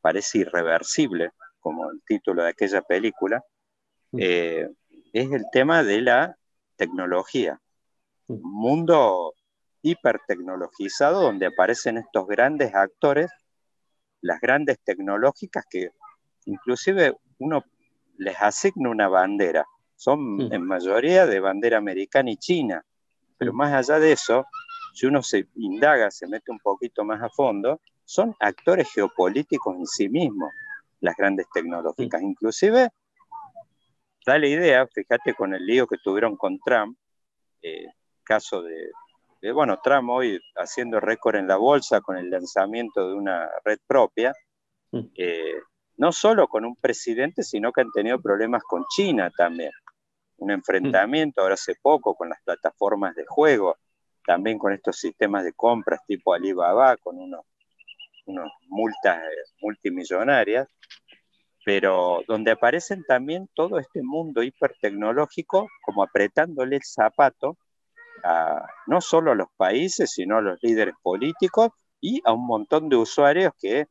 parece irreversible, como el título de aquella película, mm. eh, es el tema de la tecnología. Un mundo hipertecnologizado donde aparecen estos grandes actores, las grandes tecnológicas que inclusive uno les asigna una bandera. Son en mayoría de bandera americana y china, pero más allá de eso, si uno se indaga, se mete un poquito más a fondo, son actores geopolíticos en sí mismos, las grandes tecnológicas. Inclusive, da la idea, fíjate con el lío que tuvieron con Trump, eh, caso de, bueno, Trump hoy haciendo récord en la bolsa con el lanzamiento de una red propia, eh, no solo con un presidente, sino que han tenido problemas con China también. Un enfrentamiento ahora hace poco con las plataformas de juego, también con estos sistemas de compras tipo Alibaba, con unos, unos multas multimillonarias, pero donde aparecen también todo este mundo hipertecnológico como apretándole el zapato a, no solo a los países, sino a los líderes políticos y a un montón de usuarios que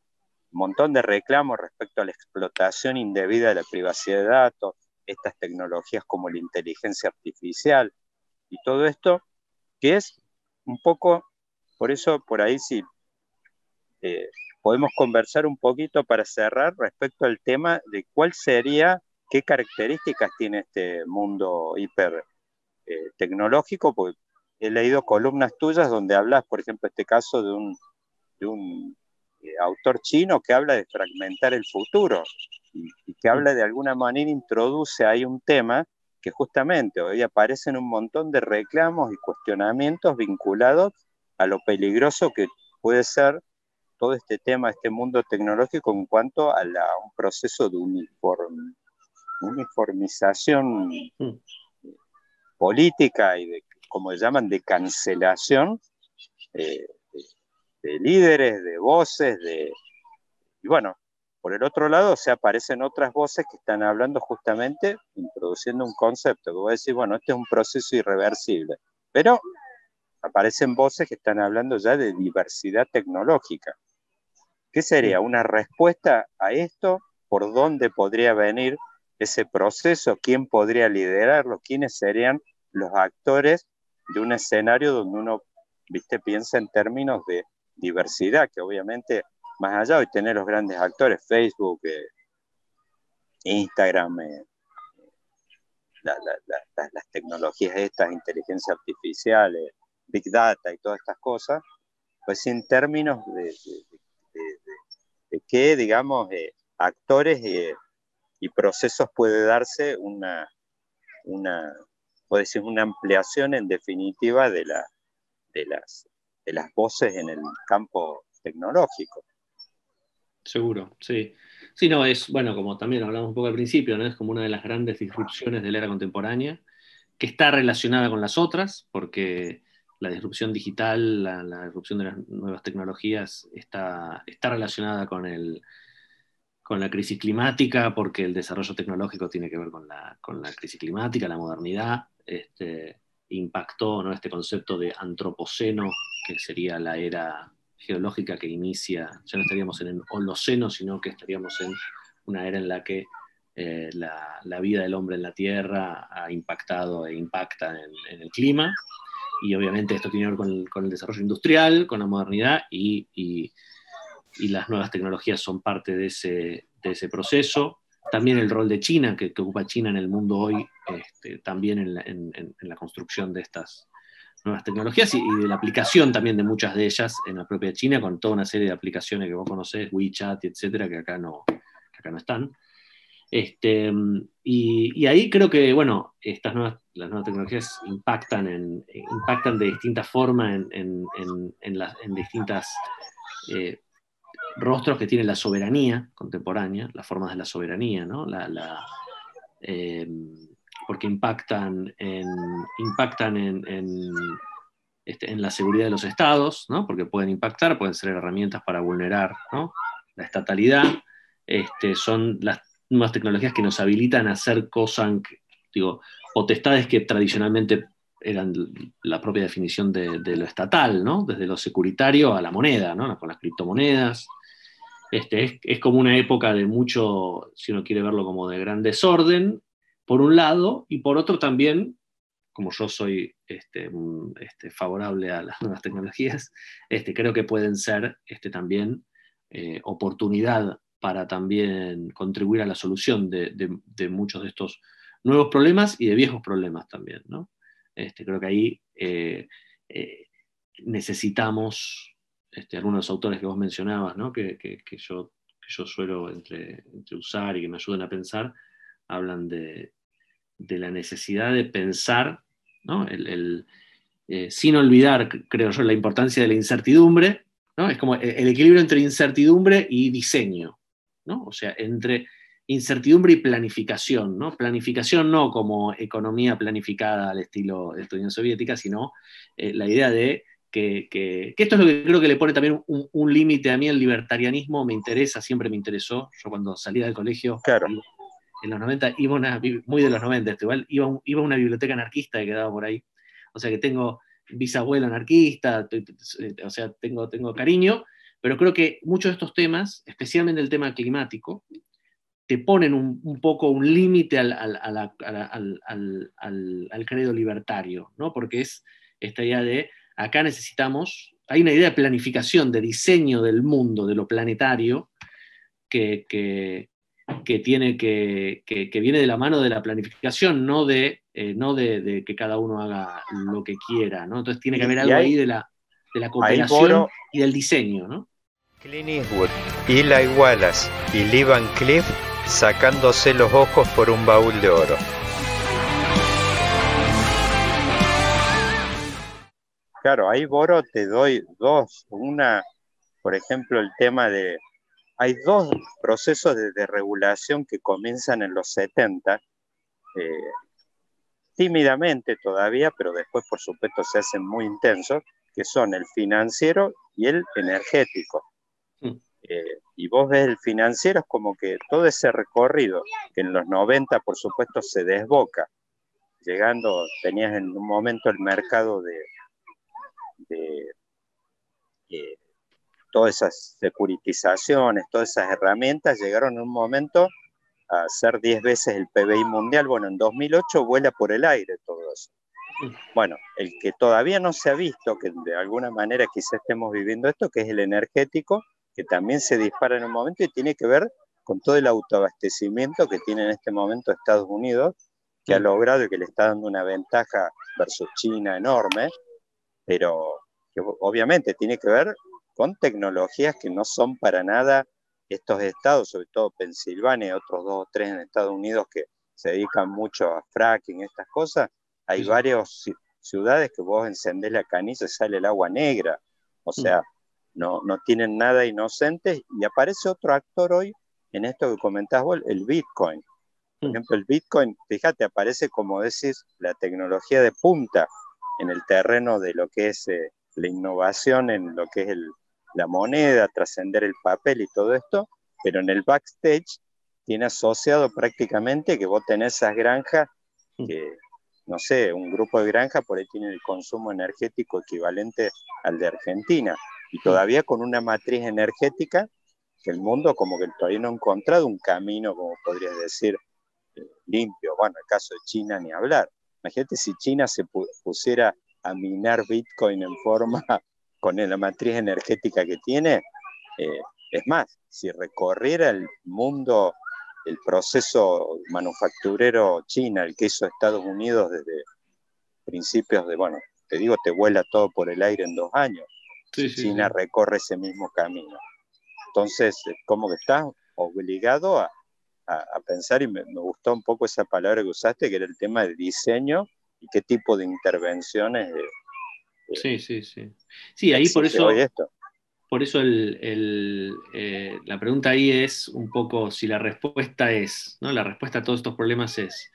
un montón de reclamos respecto a la explotación indebida de la privacidad de datos, estas tecnologías como la inteligencia artificial y todo esto, que es un poco, por eso por ahí sí eh, podemos conversar un poquito para cerrar respecto al tema de cuál sería, qué características tiene este mundo hiper eh, tecnológico, porque he leído columnas tuyas donde hablas, por ejemplo, este caso de un, autor chino que habla de fragmentar el futuro y, y, que habla de alguna manera, introduce ahí un tema que justamente hoy aparecen un montón de reclamos y cuestionamientos vinculados a lo peligroso que puede ser todo este tema, este mundo tecnológico en cuanto a un proceso de uniformización mm. política y de, como llaman, de cancelación eh, de, líderes, de voces, de... Y bueno, por el otro lado, se aparecen otras voces que están hablando justamente, introduciendo un concepto, que voy a decir, bueno, este es un proceso irreversible, pero aparecen voces que están hablando ya de diversidad tecnológica. ¿Qué sería? ¿Una respuesta a esto? ¿Por dónde podría venir ese proceso? ¿Quién podría liderarlo? ¿Quiénes serían los actores de un escenario donde uno, viste, piensa en términos de diversidad, que obviamente más allá de tener los grandes actores, Facebook, eh, Instagram, eh, las tecnologías estas, inteligencia artificial, Big Data y todas estas cosas, pues en términos de, qué, digamos, eh, actores y procesos puede darse una, una, decir, una ampliación en definitiva de, la, de, las, de las voces en el campo tecnológico. Seguro, sí. Sí, no, es, bueno, como también hablamos un poco al principio, ¿no? Es como una de las grandes disrupciones de la era contemporánea, que está relacionada con las otras, porque la disrupción digital, la, disrupción de las nuevas tecnologías está, está relacionada con, el, con la crisis climática, porque el desarrollo tecnológico tiene que ver con la, con la crisis climática, la modernidad, este, impactó ¿no? este concepto de antropoceno, que sería la era geológica que inicia, ya no estaríamos en el Holoceno, sino que estaríamos en una era en la que eh, la, vida del hombre en la Tierra ha impactado e impacta en, el clima. Y obviamente esto tiene que ver con el, desarrollo industrial, con la modernidad y, y, las nuevas tecnologías son parte de ese, de ese proceso. También el rol de China, que, ocupa China en el mundo hoy, este, también en la, construcción de estas, nuevas tecnologías y, de la aplicación también de muchas de ellas en la propia China, con toda una serie de aplicaciones que vos conocés, WeChat, etcétera, que acá no, acá no están. Este, y, ahí creo que, bueno, estas nuevas, las nuevas tecnologías impactan, impactan de distinta forma en, en, en distintas, eh, rostros que tienen la soberanía contemporánea, las formas de la soberanía, ¿no? La, eh, porque impactan en, impactan en, este, en, la seguridad de los estados, ¿no? porque pueden impactar, pueden ser herramientas para vulnerar la estatalidad, este, son las nuevas tecnologías que nos habilitan a hacer cosas, digo, potestades que tradicionalmente eran la propia definición de, lo estatal, ¿no? desde lo securitario a la moneda, ¿no? con las criptomonedas. Este, es, como una época de mucho, si uno quiere verlo como de gran desorden, por un lado, y por otro también, como yo soy este, este, favorable a las nuevas tecnologías, creo que pueden ser también eh, oportunidad para también contribuir a la solución de, muchos de estos nuevos problemas y de viejos problemas también. ¿no? Creo que ahí eh, eh, necesitamos, este, algunos autores que vos mencionabas, ¿no? que, yo, yo suelo entre, usar y que me ayuden a pensar, hablan de, la necesidad de pensar, eh, sin olvidar, creo yo, la importancia de la incertidumbre, ¿no? es como el, equilibrio entre incertidumbre y diseño, ¿no? o sea, entre incertidumbre y planificación, ¿no? Planificación no como economía planificada al estilo de Unión Soviética, sino eh, la idea de que, esto es lo que creo que le pone también un, límite a mí el libertarianismo, me interesa, siempre me interesó. Yo cuando salía del colegio, en los 90, iba una, muy de los 90, igual, iba, iba a una biblioteca anarquista que quedaba por ahí. O sea que tengo bisabuelo anarquista, o sea, tengo, tengo cariño, pero creo que muchos de estos temas, especialmente el tema climático, te ponen un, poco un límite al, al, credo libertario, ¿no? porque es esta idea de acá necesitamos, hay una idea de planificación, de diseño del mundo, de lo planetario, que, tiene que, que, viene de la mano de la planificación, no de, eh, no de, que cada uno haga lo que quiera. ¿no? Entonces tiene que haber algo ahí de la, de la cooperación y del diseño. ¿no? Clint Eastwood, Eli Wallace y Lee Van Cliff sacándose los ojos por un baúl de oro. Claro, ahí Boro te doy dos. Una, por ejemplo, el tema de... Hay dos procesos de, regulación que comienzan en los 70, eh, tímidamente todavía, pero después por supuesto se hacen muy intensos, que son el financiero y el energético. Mm. Eh, y vos ves el financiero, es como que todo ese recorrido, que en los 90 por supuesto se desboca, llegando, tenías en un momento el mercado de, eh, todas esas securitizaciones, todas esas herramientas, llegaron en un momento a ser 10 veces el PBI mundial. Bueno, en 2008 vuela por el aire todo eso. Bueno, el que todavía no se ha visto, que de alguna manera quizá estemos viviendo esto, que es el energético, que también se dispara en un momento y tiene que ver con todo el autoabastecimiento que tiene en este momento Estados Unidos, que ha logrado y que le está dando una ventaja versus China enorme, pero que obviamente tiene que ver con tecnologías que no son para nada estos estados, sobre todo Pensilvania y otros dos o tres en Estados Unidos que se dedican mucho a fracking, estas cosas. Hay varias ciudades que vos encendés la canilla y sale el agua negra. O mm. sea, no, no tienen nada inocentes y aparece otro actor hoy en esto que comentás vos, el Bitcoin. Por mm. ejemplo, el Bitcoin, fíjate, aparece como decís, la tecnología de punta en el terreno de lo que es eh, la innovación, en lo que es la moneda, trascender el papel y todo esto, pero en el backstage tiene asociado prácticamente que vos tenés esas granjas mm. que, no sé, un grupo de granjas por ahí tiene el consumo energético equivalente al de Argentina y todavía con una matriz energética que el mundo como que todavía no ha encontrado un camino, como podrías decir, eh, limpio. Bueno, el caso de China ni hablar. Imagínate si China se pusiera a minar Bitcoin en forma (laughs) con la matriz energética que tiene. Eh, es más, si recorriera el mundo, el proceso manufacturero China, el que hizo Estados Unidos desde principios de, bueno, te digo, te vuela todo por el aire en dos años. China recorre ese mismo camino. Entonces, como que estás obligado a, pensar, y me, gustó un poco esa palabra que usaste, que era el tema de diseño y qué tipo de intervenciones. sí, sí, sí. Sí, ahí por eso, por eso eh, la pregunta ahí es un poco si la respuesta es, ¿no? La respuesta a todos estos problemas es,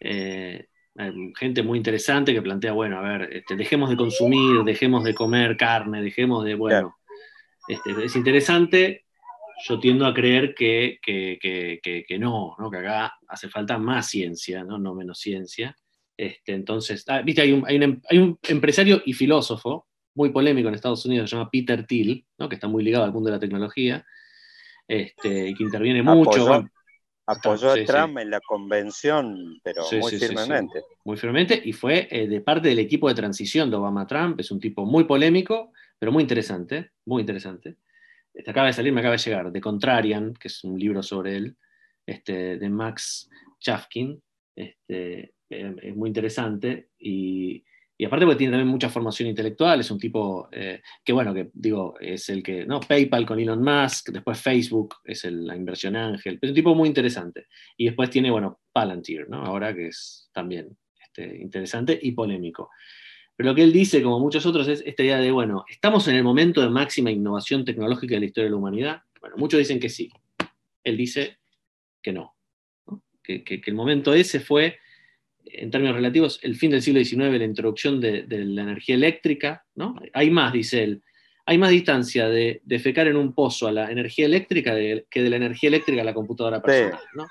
eh, hay gente muy interesante que plantea, bueno, a ver, este, dejemos de consumir, dejemos de comer carne, dejemos de, bueno, este, es interesante, yo tiendo a creer que, que, no, que acá hace falta más ciencia, no, no menos ciencia. Este, entonces, ah, viste, hay un, hay, un, hay un empresario y filósofo muy polémico en Estados Unidos, se llama Peter Thiel, ¿no? que está muy ligado al mundo de la tecnología, este, y que interviene mucho. Apoyó, a Trump en la convención, pero muy firmemente. muy firmemente, y fue eh, de parte del equipo de transición de Obama-Trump, es un tipo muy polémico, pero muy interesante, muy interesante. Este, acaba de salir, me acaba de llegar, The Contrarian, que es un libro sobre él, este, de Max Chafkin, este, eh, es muy interesante, y y aparte porque tiene también mucha formación intelectual, es un tipo eh, que, bueno, que digo, es el que, ¿no? PayPal con Elon Musk, después Facebook es la inversión ángel, es un tipo muy interesante. Y después tiene, bueno, Palantir, ¿no? Ahora que es también este, interesante y polémico. Pero lo que él dice, como muchos otros, es esta idea de, bueno, estamos en el momento de máxima innovación tecnológica de la historia de la humanidad. Bueno, muchos dicen que sí. Él dice que no. que el momento ese fue en términos relativos, el fin del siglo XIX, la introducción de, la energía eléctrica, ¿no? Hay más, dice él, hay más distancia de, de fecar en un pozo a la energía eléctrica que de la energía eléctrica a la computadora personal, ¿no?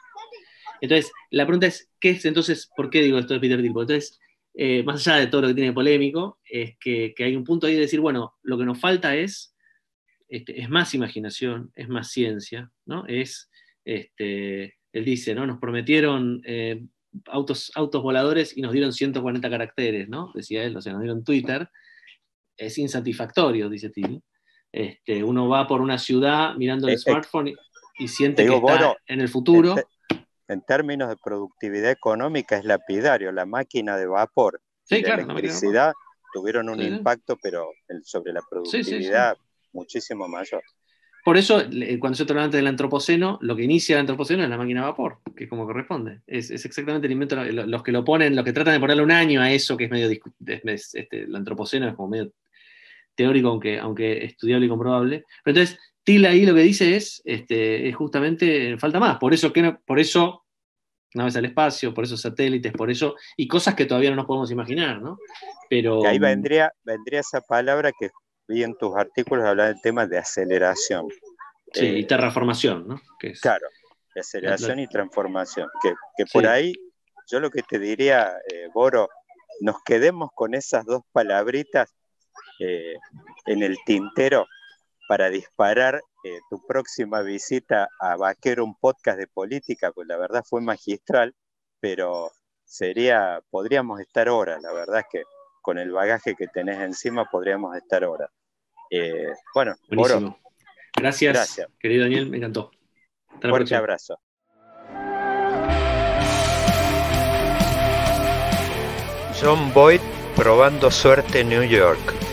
Entonces, la pregunta es, ¿qué es entonces, por qué digo esto de Peter Thiel? Entonces, eh, más allá de todo lo que tiene polémico, es que, hay un punto ahí de decir, bueno, lo que nos falta es, este, es más imaginación, es más ciencia, ¿no? Es, este, él dice, ¿no? Nos prometieron eh, autos, autos voladores y nos dieron 140 caracteres, ¿no? Decía él, o sea, nos dieron Twitter. Es insatisfactorio, dice Tim. Este, uno va por una ciudad mirando el eh, eh, smartphone y, siente que está en el futuro. En, términos de productividad económica es lapidario, la máquina de vapor sí, y la electricidad tuvieron un impacto, pero sobre la productividad muchísimo mayor. Por eso, cuando se trata antes del antropoceno, lo que inicia el antropoceno es la máquina de vapor, que es como corresponde. Es, exactamente el invento, los que lo ponen, los que tratan de ponerle un año a eso, que es medio, este, el antropoceno es como medio teórico, aunque, aunque estudiable y comprobable. Pero entonces, Tila ahí lo que dice es, este, es justamente, falta más. Por eso, que por eso naves al espacio, por esos satélites, por eso, y cosas que todavía no nos podemos imaginar, ¿no? Pero... Y ahí vendría, vendría esa palabra que vi en tus artículos hablar del tema de aceleración. Sí, y eh, terraformación, ¿no? Claro, de aceleración y transformación. Que, por ahí, yo lo que te diría, eh, Boro, nos quedemos con esas dos palabritas eh, en el tintero para disparar tu próxima visita a Vaquero, un podcast de política, pues la verdad fue magistral, pero sería, podríamos estar horas, la verdad es que con el bagaje que tenés encima podríamos estar ahora. Eh, bueno, Buenísimo. Gracias, Gracias, querido Daniel, me encantó. Un Fuerte abrazo. John Boyd probando suerte en New York.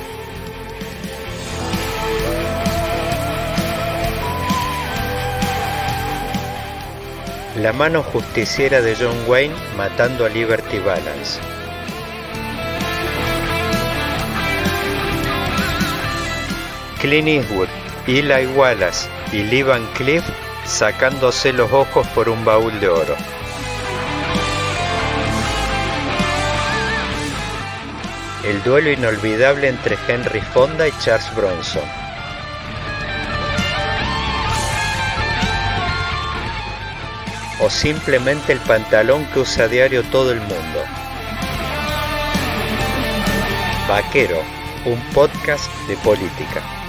La mano justiciera de John Wayne matando a Liberty Balance. Clint Eastwood, Eli Wallace y Lee Van Cleef sacándose los ojos por un baúl de oro. El duelo inolvidable entre Henry Fonda y Charles Bronson. O simplemente el pantalón que usa a diario todo el mundo. Vaquero, un podcast de política.